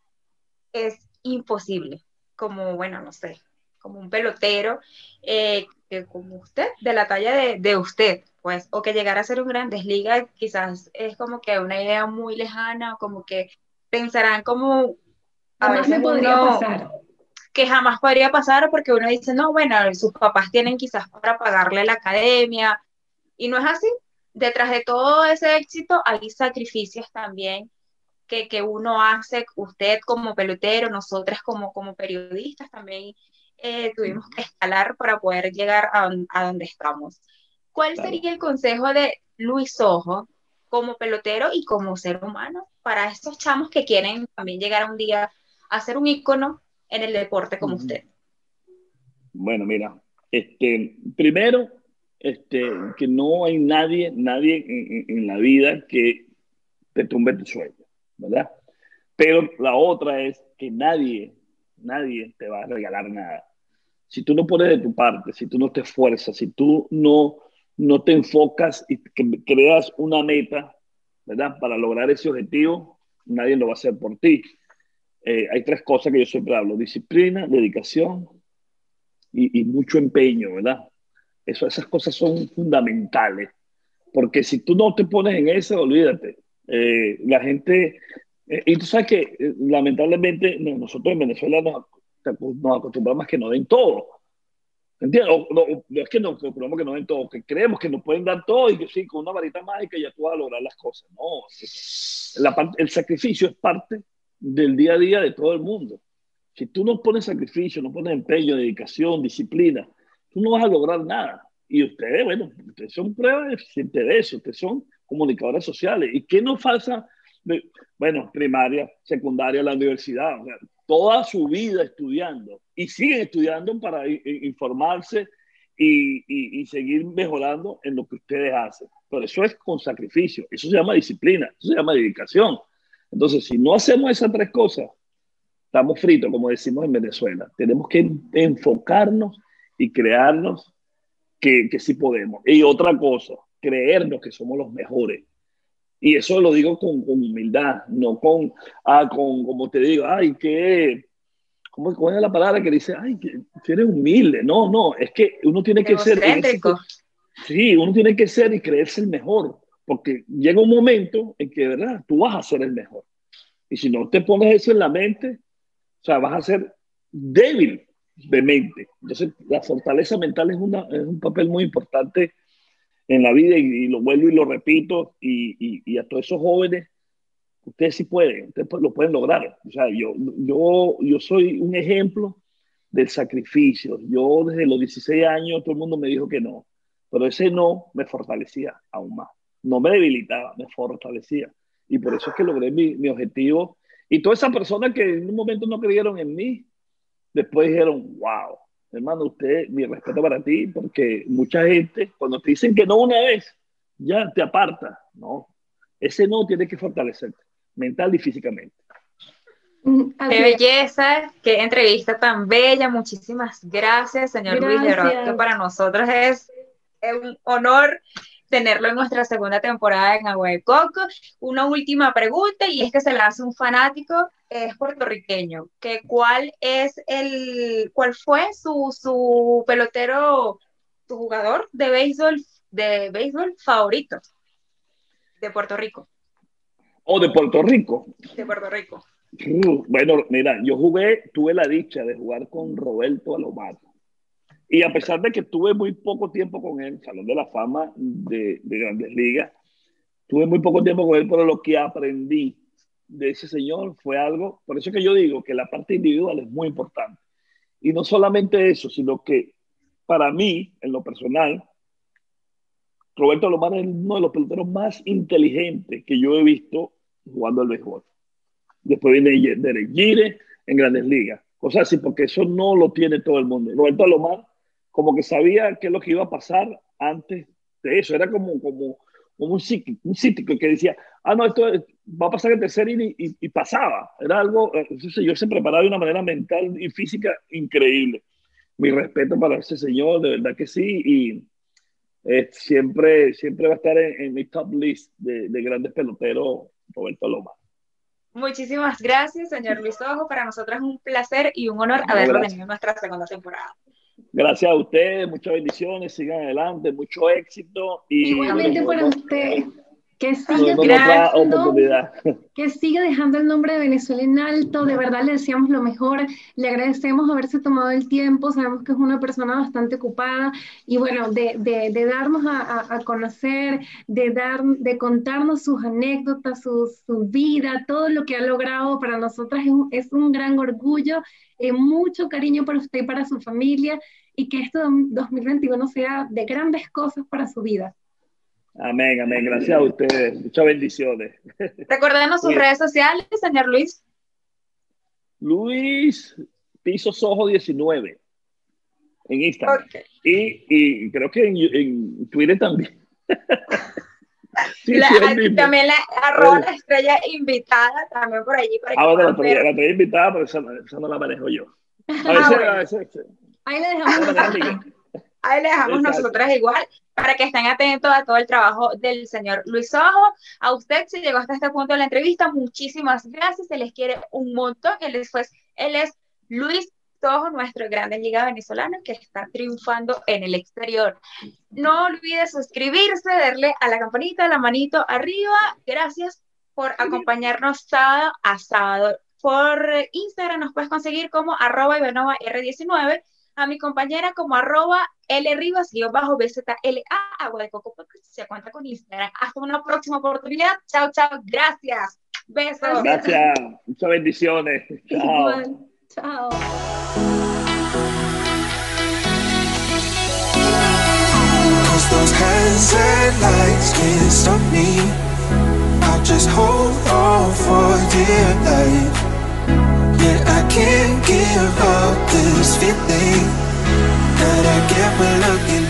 es imposible. Como, bueno, no sé, como un pelotero, eh, que como usted, de la talla de, de, usted, pues, o que llegara a ser un Grandes Ligas, quizás es como que una idea muy lejana, o como que pensarán como... A veces podría pasar. Que jamás podría pasar porque uno dice, no, bueno, sus papás tienen quizás para pagarle la academia, y no es así. Detrás de todo ese éxito hay sacrificios también que, que, uno hace, usted como pelotero, nosotras como, como periodistas también eh, tuvimos que escalar para poder llegar a, a donde estamos. ¿Cuál sería el consejo de Luis Ojo como pelotero y como ser humano para estos chamos que quieren también llegar un día a ser un ícono en el deporte como usted? Bueno, mira, este, primero, este, que no hay nadie, nadie en, en, la vida que te tumbe tu sueño, ¿verdad? Pero la otra es que nadie, nadie te va a regalar nada si tú no pones de tu parte, si tú no te esfuerzas, si tú no, no te enfocas y creas una meta, ¿verdad? Para lograr ese objetivo, nadie lo va a hacer por ti. Eh, hay tres cosas que yo siempre hablo, disciplina, dedicación y, mucho empeño, ¿verdad? Esas cosas son fundamentales, porque si tú no te pones en eso, olvídate. Eh, la gente, eh, y tú sabes que lamentablemente nosotros en Venezuela nos, nos acostumbramos a que nos den todo. ¿Entiendes? No, es que nos acostumbramos que nos den todo, que creemos que nos pueden dar todo y que sí, con una varita mágica ya tú vas a lograr las cosas. No, el sacrificio es parte del día a día de todo el mundo. Si tú no pones sacrificio, no pones empeño, dedicación, disciplina, tú no vas a lograr nada. Y ustedes, bueno, ustedes son pruebas de eso, ustedes son comunicadores sociales. ¿Y qué nos falta? Bueno, primaria, secundaria, la universidad. O sea, toda su vida estudiando y siguen estudiando para informarse y, y, seguir mejorando en lo que ustedes hacen. Pero eso es con sacrificio, eso se llama disciplina, eso se llama dedicación. Entonces, si no hacemos esas tres cosas, estamos fritos, como decimos en Venezuela. Tenemos que enfocarnos y crearnos que, que sí podemos. Y otra cosa, creernos que somos los mejores. Y eso lo digo con, humildad, no con, ah, con, como te digo, ay, que, ¿cómo, ¿cómo, es la palabra que dice? Ay, que, eres humilde. No, no, es que uno tiene que ser... sí, uno tiene que ser y creerse el mejor, porque llega un momento en que, ¿verdad? Tú vas a ser el mejor. Y si no te pones eso en la mente, o sea, vas a ser débil de mente. Entonces, la fortaleza mental es, una, es un papel muy importante en la vida y, lo vuelvo y lo repito y, y, a todos esos jóvenes, ustedes sí pueden, ustedes lo pueden lograr. O sea, yo, yo, yo soy un ejemplo del sacrificio. Yo desde los 16 años todo el mundo me dijo que no, pero ese no me fortalecía aún más. No me debilitaba, me fortalecía. Y por eso es que logré mi, mi objetivo. Y todas esas personas que en un momento no creyeron en mí, después dijeron, wow, hermano, usted, mi respeto para ti, porque mucha gente, cuando te dicen que no una vez, ya te aparta, ¿no? Ese no tiene que fortalecerte, mental y físicamente. Mm, qué belleza, qué entrevista tan bella. Muchísimas gracias, señor Luis. Verdad que para nosotros es un honor tenerlo en nuestra segunda temporada en Agua de Coco. Una última pregunta y es que se la hace un fanático, es puertorriqueño, que cuál es el, cuál fue su, su pelotero, su jugador de béisbol, de béisbol favorito de Puerto Rico. ¿O de Puerto Rico? De Puerto Rico. Uh, bueno, mira, yo jugué, tuve la dicha de jugar con Roberto Alomar. Y a pesar de que tuve muy poco tiempo con él, Salón de la Fama de, de Grandes Ligas, tuve muy poco tiempo con él, pero lo que aprendí de ese señor fue algo, por eso que yo digo que la parte individual es muy importante. Y no solamente eso, sino que para mí, en lo personal, Roberto Alomar es uno de los peloteros más inteligentes que yo he visto jugando al béisbol. Después viene Derek Gire en Grandes Ligas. Cosas así, porque eso no lo tiene todo el mundo. Roberto Alomar como que sabía qué es lo que iba a pasar antes de eso. Era como, como, como un, psíquico, un psíquico que decía, ah, no, esto va a pasar el tercer y, y, pasaba. Era algo, yo se preparaba de una manera mental y física increíble. Mi respeto para ese señor, de verdad que sí, y eh, siempre, siempre va a estar en, mi top list de, de grandes peloteros, Roberto Loma. Muchísimas gracias, señor Luis Ojo. Para nosotros es un placer y un honor haberlo tenido en nuestra segunda temporada. Gracias a ustedes, muchas bendiciones, sigan adelante, mucho éxito. Y Igualmente para usted. Que siga, dejando, (laughs) que siga dejando el nombre de Venezuela en alto, de verdad le deseamos lo mejor, le agradecemos haberse tomado el tiempo, sabemos que es una persona bastante ocupada y bueno, de, de, de darnos a, a, conocer, de, dar, de contarnos sus anécdotas, su, su, vida, todo lo que ha logrado para nosotras. Es un, es un gran orgullo, eh, mucho cariño para usted y para su familia y que este 2021 sea de grandes cosas para su vida. Amén, amén. Gracias a ustedes. Muchas bendiciones. Recuérdenos sus redes sociales, señor Luis. Luis Piso Sojo 19 en Instagram. Y, y, creo que en, en Twitter también. (laughs) sí, la, sí, también la arroba la estrella invitada también por allí. Para ah, bueno, la estrella, la estrella invitada, pero esa, esa, no la manejo yo. (laughs) A veces, ah, bueno. a veces, Ahí le dejamos. (laughs) Ahí le dejamos nosotras igual para que estén atentos a todo el trabajo del señor Luis Ojo. A usted, si llegó hasta este punto de la entrevista, muchísimas gracias. Se les quiere un montón. Él, después, él es Luis Ojo, nuestro grande liga venezolano que está triunfando en el exterior. No olvides suscribirse, darle a la campanita, la manito arriba. Gracias por acompañarnos sábado a sábado. Por Instagram nos puedes conseguir como arroba R19 a mi compañera como arroba L Rivas, bajo BZLA, Agua de Coco Se cuenta con Instagram. Hasta una próxima oportunidad. Chao, chao. Gracias. Besos. Gracias. Muchas bendiciones. (laughs) Chao. Chao. Can't give up this feeling. That I get when looking